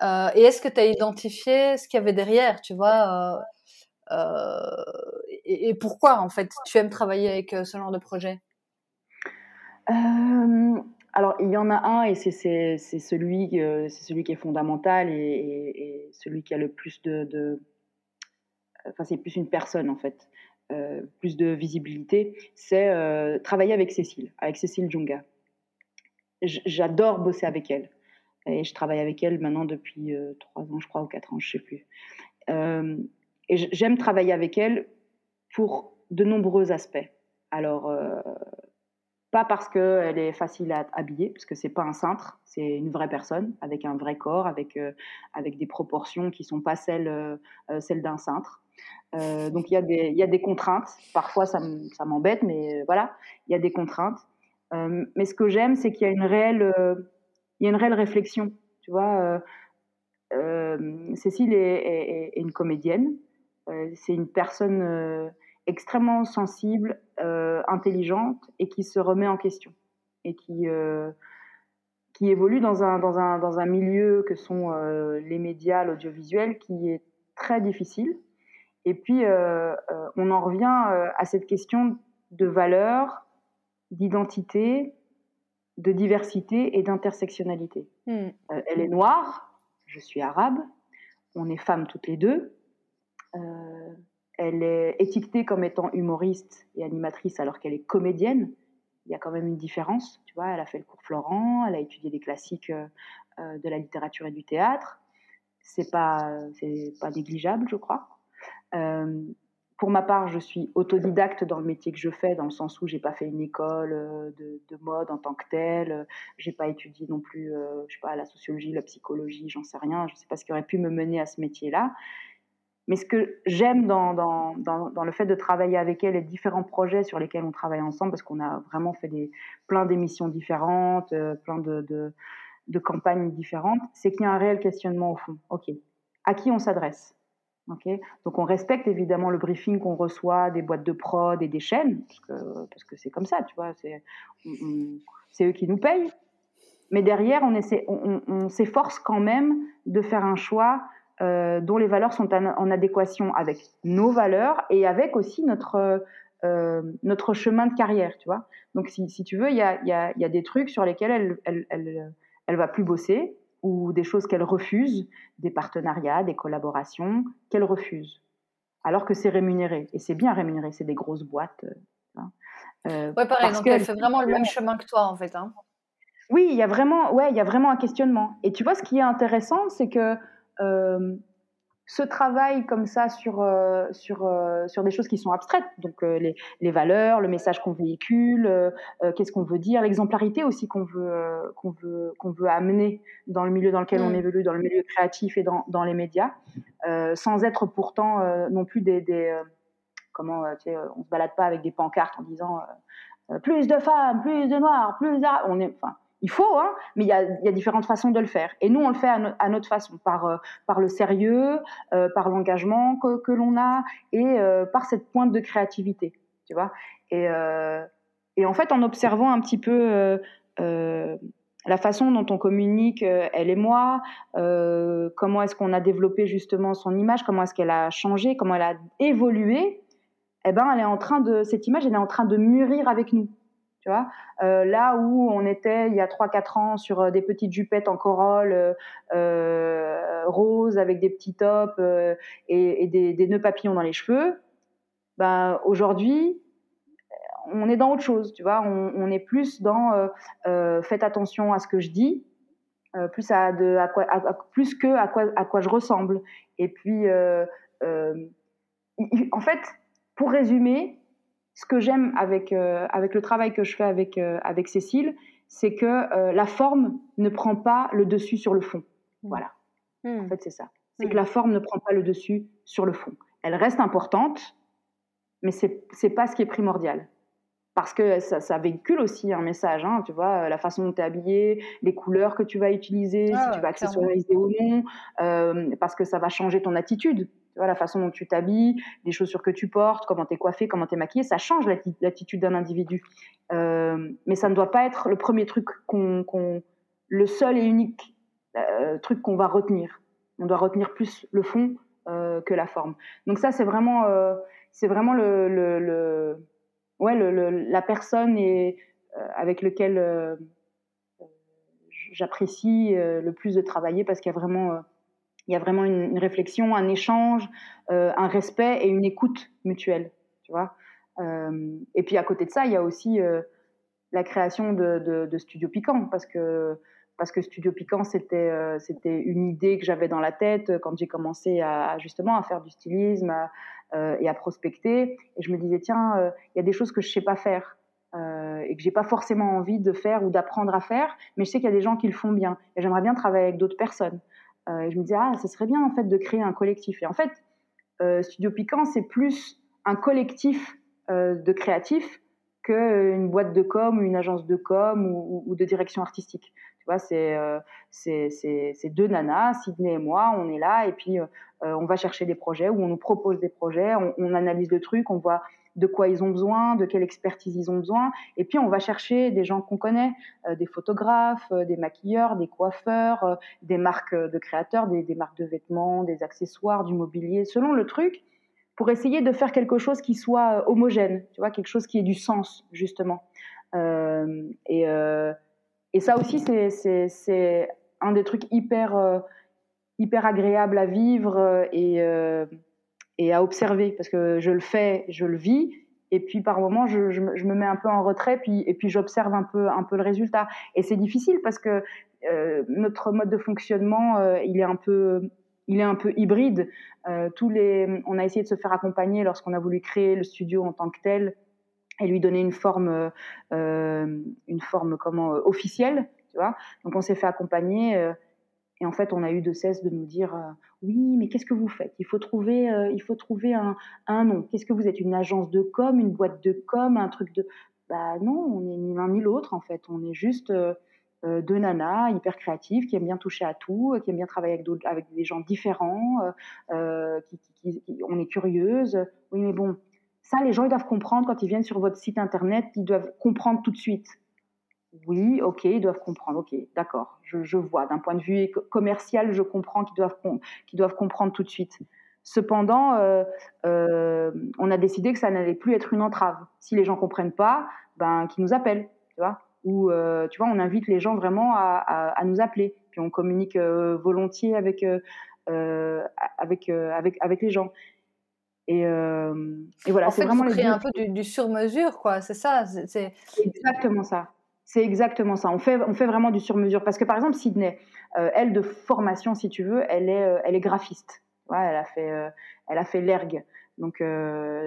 euh, et est-ce que tu as identifié ce qu'il y avait derrière, tu vois euh, euh, et, pourquoi, en fait, tu aimes travailler avec ce genre de projet? Alors, il y en a un, et c'est celui, c'est celui qui est fondamental et, celui qui a le plus de. enfin, c'est plus une personne, en fait, plus de visibilité. C'est travailler avec Cécile, avec Cécile Djunga. J'adore bosser avec elle. Et je travaille avec elle maintenant depuis euh, trois ans, je crois, ou quatre ans, je ne sais plus. Euh, et j'aime travailler avec elle pour de nombreux aspects. Alors, euh, pas parce qu'elle est facile à habiller, parce que c'est pas un cintre, c'est une vraie personne avec un vrai corps, avec, avec des proportions qui sont pas celles, celles d'un cintre. donc il y, des, y a des contraintes. Parfois ça m'embête, mais voilà, il y a des contraintes. mais ce que j'aime, c'est qu'il y a une réelle il y a une réelle réflexion. Tu vois, euh, euh, Cécile est, une comédienne. Euh, c'est une personne extrêmement sensible, intelligente et qui se remet en question et qui qui évolue dans un, dans un, dans un milieu que sont les médias, l'audiovisuel, qui est très difficile. Et puis, on en revient à cette question de valeur, d'identité, de diversité et d'intersectionnalité. Hmm. Euh, elle est noire, je suis arabe, on est femmes toutes les deux. Euh, elle est étiquetée comme étant humoriste et animatrice alors qu'elle est comédienne. Il y a quand même une différence, tu vois. Elle a fait le cours Florent, elle a étudié les classiques euh, de la littérature et du théâtre. C'est pas, c'est pas négligeable, je crois. Pour ma part, je suis autodidacte dans le métier que je fais, dans le sens où j'ai pas fait une école euh, de, mode en tant que telle. J'ai pas étudié non plus, euh, je sais pas, la sociologie, la psychologie, j'en sais rien. Je sais pas ce qui aurait pu me mener à ce métier-là. Mais ce que j'aime dans, le fait de travailler avec elle et différents projets sur lesquels on travaille ensemble, parce qu'on a vraiment fait plein d'émissions différentes, euh, plein de campagnes différentes, c'est qu'il y a un réel questionnement au fond. OK, à qui on s'adresse? Donc on respecte évidemment le briefing qu'on reçoit des boîtes de prod et des chaînes, parce que c'est comme ça, tu vois, c'est eux qui nous payent. Mais derrière, on, s'efforce quand même de faire un choix euh, dont les valeurs sont en, adéquation avec nos valeurs et avec aussi notre, notre chemin de carrière, tu vois. Donc, si, si tu veux, il y a, y, a, y a, des trucs sur lesquels elle, elle, elle, elle va plus bosser ou des choses qu'elle refuse, des partenariats, des collaborations qu'elle refuse, alors que c'est rémunéré. Et c'est bien rémunéré, c'est des grosses boîtes. Euh, ouais, pareil, donc elle fait vraiment le même chemin que toi, en fait. Hein. Oui, il y a vraiment, ouais, il y a vraiment un questionnement. Et tu vois, ce qui est intéressant, c'est que euh, ce travail comme ça sur, euh, sur, euh, sur des choses qui sont abstraites, donc euh, les, les, valeurs, le message qu'on véhicule, qu'est-ce qu'on veut dire, l'exemplarité aussi qu'on veut, qu'on veut, qu'on veut amener dans le milieu dans lequel on mm. évolue, dans le milieu créatif et dans, dans les médias, sans être pourtant non plus des... des comment, tu sais, on se balade pas avec des pancartes en disant plus de femmes, plus de noirs, plus. On est, enfin, il faut, hein, mais il y, a, différentes façons de le faire. Et nous, on le fait à, notre façon, par, euh, le sérieux, euh, par l'engagement que, l'on a et euh, par cette pointe de créativité, tu vois. Et, et, en fait, en observant un petit peu la façon dont on communique, elle et moi, comment est-ce qu'on a développé justement son image, comment est-ce qu'elle a changé, comment elle a évolué, eh ben, elle est en train de, cette image, elle est en train de mûrir avec nous. Euh, là où on était il y a 3-4 ans sur euh, des petites jupettes en corolle euh, euh roses avec des petits tops et, des, nœuds papillons dans les cheveux, ben, aujourd'hui, on est dans autre chose. Tu vois on, est plus dans faites attention à ce que je dis, plus, à de, quoi, plus que à quoi, à quoi je ressemble. Et puis, en fait, pour résumer, ce que j'aime avec, euh, avec le travail que je fais avec, euh, avec Cécile, c'est que euh, la forme ne prend pas le dessus sur le fond. Mmh. Voilà. Mmh. En fait, c'est ça. C'est mmh. que la forme ne prend pas le dessus sur le fond. Elle reste importante, mais c'est n'est pas ce qui est primordial. Parce que ça, ça véhicule aussi un message, hein, tu vois, la façon dont tu es habillé, les couleurs que tu vas utiliser, ah, si tu vas accessoriser ou non, parce que ça va changer ton attitude. La façon dont tu t'habilles, les chaussures que tu portes, comment tu es coiffé, comment tu es maquillé, ça change l'attitude d'un individu. Euh, mais ça ne doit pas être le premier truc qu'on, le seul et unique euh, truc qu'on va retenir. On doit retenir plus le fond euh, que la forme. Donc ça, c'est vraiment, c'est vraiment le, ouais, la personne avec lequel euh, j'apprécie le plus de travailler parce qu'il y a vraiment il y a vraiment une, réflexion, un échange, euh, un respect et une écoute mutuelle, tu vois. Euh, et puis à côté de ça, il y a aussi euh, la création de, Studio Piquant, parce que parce que Studio Piquant, c'était une idée que j'avais dans la tête quand j'ai commencé à, justement à faire du stylisme et à prospecter. Et je me disais tiens, il y a des choses que je sais pas faire. et que j'ai pas forcément envie de faire ou d'apprendre à faire, mais je sais qu'il y a des gens qui le font bien et j'aimerais bien travailler avec d'autres personnes. Euh, je me disais, ah, ce serait bien en fait de créer un collectif. Et en fait, euh, Studio Piquant, c'est plus un collectif euh, de créatifs qu'une boîte de com ou une agence de com ou, de direction artistique. Tu vois, c'est euh, deux nanas, Sydney et moi, on est là et puis on va chercher des projets ou on nous propose des projets, on analyse le truc, on voit de quoi ils ont besoin, de quelle expertise ils ont besoin. Et puis, on va chercher des gens qu'on connaît, euh, des photographes, euh, des maquilleurs, des coiffeurs, euh, des marques de créateurs, des, marques de vêtements, des accessoires, du mobilier, selon le truc, pour essayer de faire quelque chose qui soit homogène, tu vois, quelque chose qui ait du sens, justement. Et, et ça aussi, c'est un des trucs hyper, hyper agréables à vivre et et à observer parce que je le fais, je le vis et puis par moments je, me mets un peu en retrait puis et puis j'observe un peu un peu le résultat. Et c'est difficile parce que euh, notre mode de fonctionnement euh, il est un peu il est un peu hybride. Euh, tous les on a essayé de se faire accompagner lorsqu'on a voulu créer le studio en tant que tel et lui donner une forme une forme comment officielle tu vois. Donc on s'est fait accompagner et en fait, on a eu de cesse de nous dire euh, oui, mais qu'est-ce que vous faites? Il faut trouver, euh, il faut trouver un, un nom. Qu'est-ce que vous êtes? Une agence de com, une boîte de com, un truc de Bah non, on n'est ni l'un ni l'autre en fait. On est juste euh, deux nanas hyper créatives qui aiment bien toucher à tout, qui aiment bien travailler avec, des gens différents, qui, on est curieuse. Oui, mais bon, ça, les gens ils doivent comprendre quand ils viennent sur votre site internet, ils doivent comprendre tout de suite. Oui, ok, ils doivent comprendre. Ok, d'accord, je, je, vois. D'un point de vue commercial, je comprends qu'ils doivent, qu'ils doivent comprendre tout de suite. Cependant, on a décidé que ça n'allait plus être une entrave. Si les gens comprennent pas, ben qu'ils nous appellent, tu vois. Ou tu vois, on invite les gens vraiment à, nous appeler. Puis on communique volontiers avec avec avec avec les gens. Et, voilà, c'est vraiment un peu du, du sur-mesure, quoi. C'est ça. C'est exactement ça. C'est exactement ça. On fait, on fait vraiment du sur-mesure. Parce que par exemple, Sydney, euh, elle de formation, si tu veux, elle est, euh, elle est graphiste. Ouais, elle a fait, euh, elle a fait l'ergue. Donc,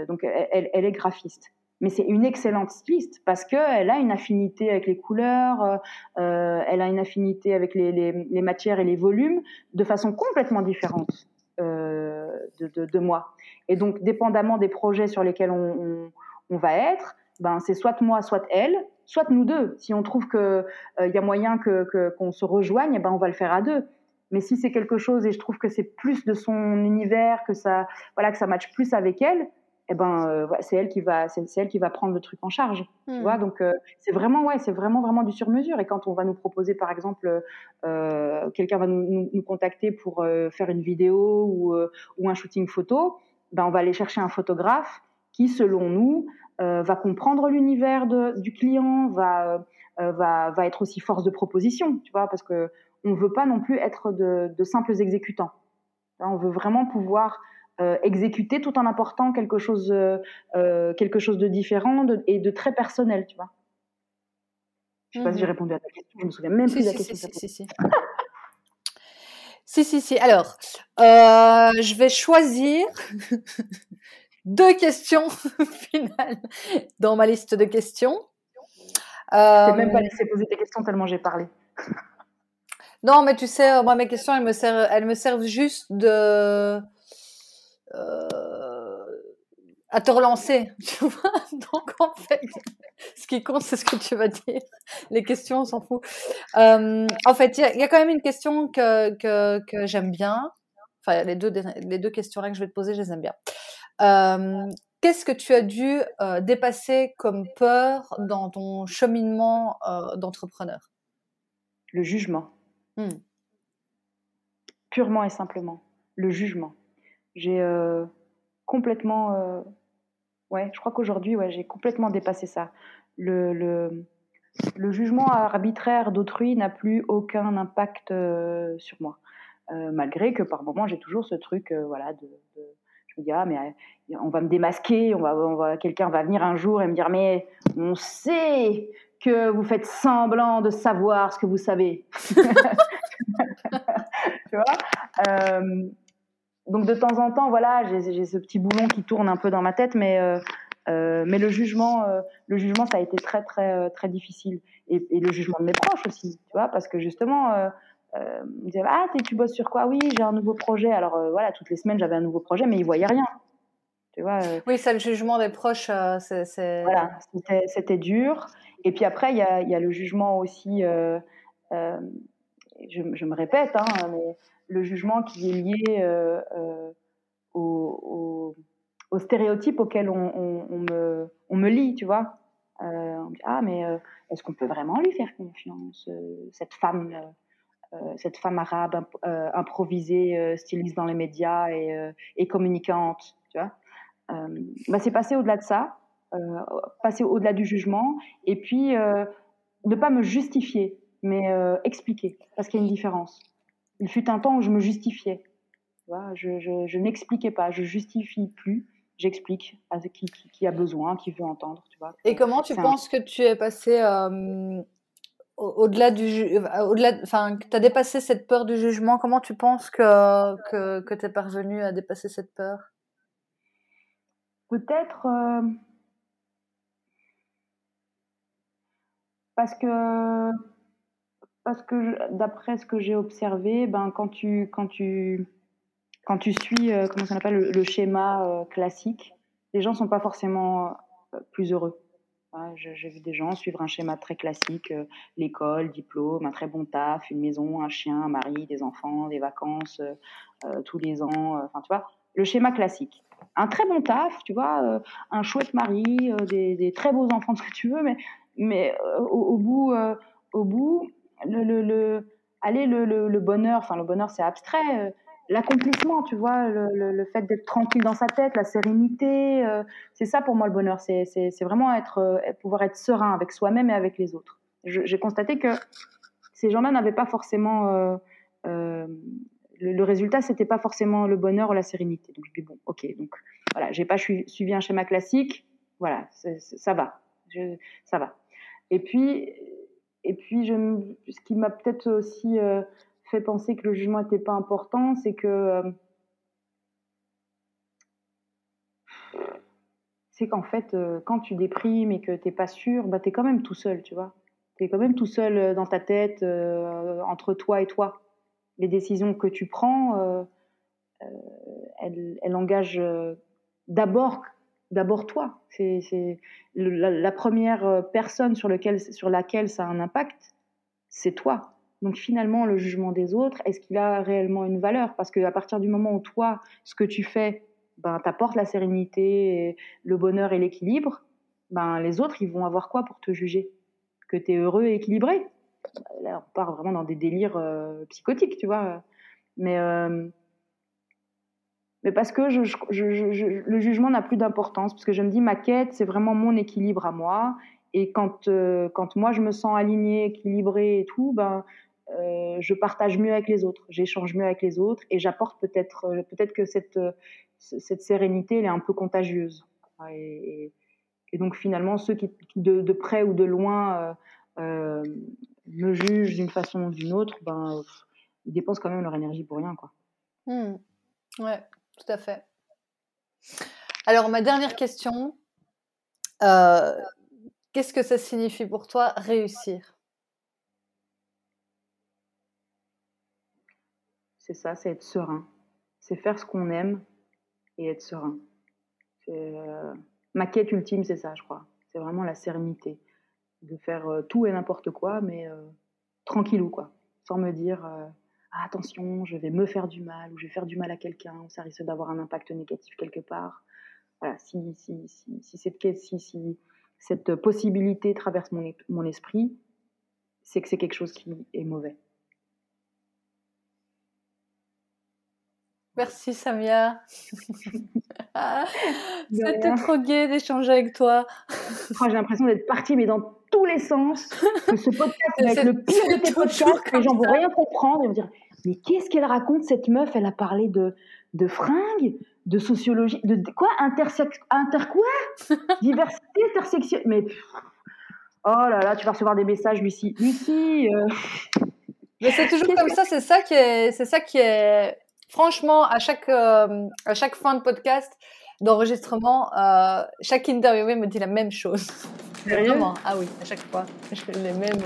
donc elle, elle, est graphiste. Mais c'est une excellente styliste parce qu'elle a une affinité avec les couleurs, elle a une affinité avec les, les, matières et les volumes de façon complètement différente de, de, de, moi. Et donc, dépendamment des projets sur lesquels on, on, on va être, ben, c'est soit moi, soit elle, soit nous deux. Si on trouve qu'il euh, y a moyen qu'on que, qu'on se rejoigne, eh ben on va le faire à deux. Mais si c'est quelque chose et je trouve que c'est plus de son univers, que ça, voilà, que ça matche plus avec elle, eh ben euh, c'est elle qui va, c'est elle qui va prendre le truc en charge. Tu hmm. vois, donc euh, c'est vraiment, ouais, c'est vraiment vraiment du sur mesure. Et quand on va nous proposer, par exemple, quelqu'un va nous, nous, contacter pour faire une vidéo ou, ou un shooting photo, ben on va aller chercher un photographe qui, selon nous, euh, va comprendre l'univers du client, va, euh, va, va être aussi force de proposition, tu vois, parce que on veut pas non plus être de, de simples exécutants. On veut vraiment pouvoir euh, exécuter tout en apportant quelque chose, euh, quelque chose de différent et de très personnel, tu vois. Je sais pas si j'ai mhm. répondu à ta question, je me souviens même plus de la question. Si, si, si. si, si, si. Alors, je vais choisir deux questions finales dans ma liste de questions. Euh, même pas laissé poser des questions tellement j'ai parlé. non, mais tu sais, moi mes questions, elles me servent, elles me servent juste de euh, à te relancer, tu vois. Donc en fait, ce qui compte, c'est ce que tu vas dire. Les questions, on s'en fout. Euh, en fait, il y, y, a quand même une question que, que, que j'aime bien. Enfin, les deux, les deux questions là que je vais te poser, je les aime bien. Qu'est-ce que tu as dû euh, dépasser comme peur dans ton cheminement euh, d'entrepreneur? Le jugement. Hmm. Purement et simplement. Le jugement. J'ai complètement. ouais, je crois qu'aujourd'hui, ouais, j'ai complètement dépassé ça. Le, le, le jugement arbitraire d'autrui n'a plus aucun impact sur moi. malgré que par moments, j'ai toujours ce truc voilà, de mais euh, on va me démasquer, on va, on va, quelqu'un va venir un jour et me dire, mais on sait que vous faites semblant de savoir ce que vous savez. tu vois euh, Donc de temps en temps, voilà, j'ai ce petit boulon qui tourne un peu dans ma tête, mais, euh, mais le jugement, le jugement, ça a été très très très difficile, et, et, le jugement de mes proches aussi, tu vois, parce que justement euh, me disait ah tu bosses sur quoi? Oui j'ai un nouveau projet. Alors euh, voilà toutes les semaines j'avais un nouveau projet mais ils voyaient rien. Tu vois euh. oui c'est le jugement des proches c'est voilà c'était dur. Et puis après il y a, y a, le jugement aussi je, je, me répète hein, mais le jugement qui est lié au, au, stéréotype auquel on, on, on, me, on me lie tu vois. On dit, ah mais est-ce qu'on peut vraiment lui faire confiance cette femme euh, cette femme arabe euh, improvisée, euh, styliste dans les médias et, communicante, tu vois. Bah, c'est passer au-delà de ça, passer au-delà du jugement, et puis ne pas me justifier, mais expliquer, parce qu'il y a une différence. Il fut un temps où je me justifiais. Je, je, n'expliquais pas, je justifie plus, j'explique à qui, qui, a besoin, qui veut entendre. Tu vois. Et comment tu penses que tu es passé au-delà du au-delà enfin tu as dépassé cette peur du jugement comment tu penses que que, que tu es parvenu à dépasser cette peur? Peut-être euh, parce que parce que d'après ce que j'ai observé ben quand tu quand tu quand tu suis euh, comment ça s'appelle le, schéma euh, classique les gens sont pas forcément plus heureux j'ai vu des gens suivre un schéma très classique, euh, l'école, diplôme, un très bon taf, une maison, un chien, un mari, des enfants, des vacances euh, euh, tous les ans. Enfin, tu vois, le schéma classique. Un très bon taf, tu vois, un chouette mari, des, des, très beaux enfants, ce que tu veux, mais, mais au, bout, au bout, le, le, le allez, le, le, bonheur, enfin le bonheur c'est abstrait, l'accomplissement, tu vois, le, fait d'être tranquille dans sa tête, la sérénité, euh, c'est ça pour moi le bonheur. C'est vraiment être, euh, pouvoir être serein avec soi-même et avec les autres. J'ai constaté que ces gens-là n'avaient pas forcément euh, le, résultat, c'était pas forcément le bonheur ou la sérénité. Donc je dis bon, ok, donc voilà, j'ai pas suivi un schéma classique, voilà, ça va, ça va. Et puis, et puis, je, ce qui m'a peut-être aussi fait penser que le jugement n'était pas important, c'est que euh, c'est qu'en fait, euh, quand tu déprimes et que tu n'es pas sûr, bah, tu es quand même tout seul, tu vois. Tu es quand même tout seul euh, dans ta tête, entre toi et toi. Les décisions que tu prends, elles, engagent d'abord d'abord toi. C'est la, première personne sur laquelle ça a un impact, c'est toi. Donc finalement, le jugement des autres, est-ce qu'il a réellement une valeur? Parce qu'à partir du moment où toi, ce que tu fais, ben, t'apporte la sérénité, le bonheur et l'équilibre, ben, les autres, ils vont avoir quoi pour te juger? Que tu es heureux et équilibré? Là, on part vraiment dans des délires euh, psychotiques, tu vois. Mais, euh, mais parce que le jugement n'a plus d'importance, parce que je me dis, ma quête, c'est vraiment mon équilibre à moi. Et quand, euh, quand moi, je me sens alignée, équilibrée et tout, ben, euh, je partage mieux avec les autres, j'échange mieux avec les autres et j'apporte peut-être euh, peut-être que cette, euh, cette sérénité elle est un peu contagieuse. Et, donc finalement ceux qui, de, près ou de loin me jugent d'une façon ou d'une autre, ben ils dépensent quand même leur énergie pour rien quoi. Mmh. Ouais, tout à fait. Alors ma dernière question, qu'est-ce que ça signifie pour toi réussir? C'est ça, c'est être serein. C'est faire ce qu'on aime et être serein. Euh, ma quête ultime, c'est ça, je crois. C'est vraiment la sérénité. De faire euh, tout et n'importe quoi, mais euh, tranquillou, quoi. Sans me dire ah, attention, je vais me faire du mal, ou je vais faire du mal à quelqu'un, ou ça risque d'avoir un impact négatif quelque part. Voilà, si, cette, si, cette possibilité traverse mon esprit, c'est que c'est quelque chose qui est mauvais. Merci Samia. C'était trop gai d'échanger avec toi. J'ai l'impression d'être partie, mais dans tous les sens. Que ce podcast va être le pire de tes podcasts. Les gens vont rien comprendre et vont dire Mais qu'est-ce qu'elle raconte, cette meuf? Elle a parlé de, de fringues, de sociologie, de, quoi? Intersex, Inter quoi? Diversité, intersection. Mais oh là là, tu vas recevoir des messages, Lucie. Lucie. Euh. Mais c'est toujours comme ça. C'est ça qui est, c'est ça qui est franchement, à chaque, euh, à chaque fin de podcast, d'enregistrement, euh, chaque interviewé me dit la même chose. Vraiment Ah oui, à chaque fois. Les mêmes.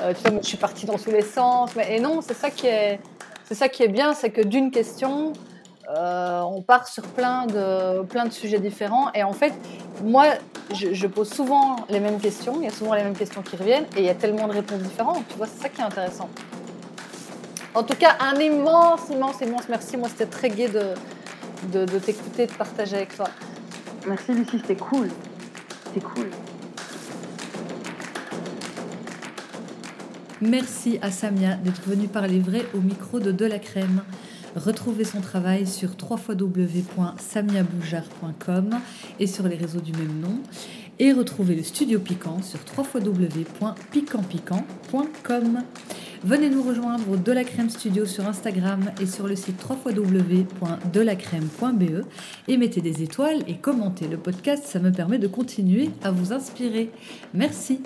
Euh, tu vois, je suis partie dans tous les sens. Mais, et non, c'est ça qui est, c'est ça qui est bien, c'est que d'une question, on part sur plein de, plein de sujets différents. Et en fait, moi, je, je, pose souvent les mêmes questions. Il y a souvent les mêmes questions qui reviennent, et il y a tellement de réponses différentes. Tu vois, c'est ça qui est intéressant. En tout cas, un immense, immense, immense merci. Moi, c'était très gai de, de, de t'écouter, de partager avec toi. Merci Lucie, c'était cool. C'était cool. Merci à Samia d'être venue parler vrai au micro de De la Crème. Retrouvez son travail sur www.samiaboujar.com et sur les réseaux du même nom. Et retrouvez le studio piquant sur www.piquantpiquant.com. Venez nous rejoindre au De la Crème Studio sur Instagram et sur le site www.delacrème.be et mettez des étoiles et commentez le podcast, ça me permet de continuer à vous inspirer. Merci.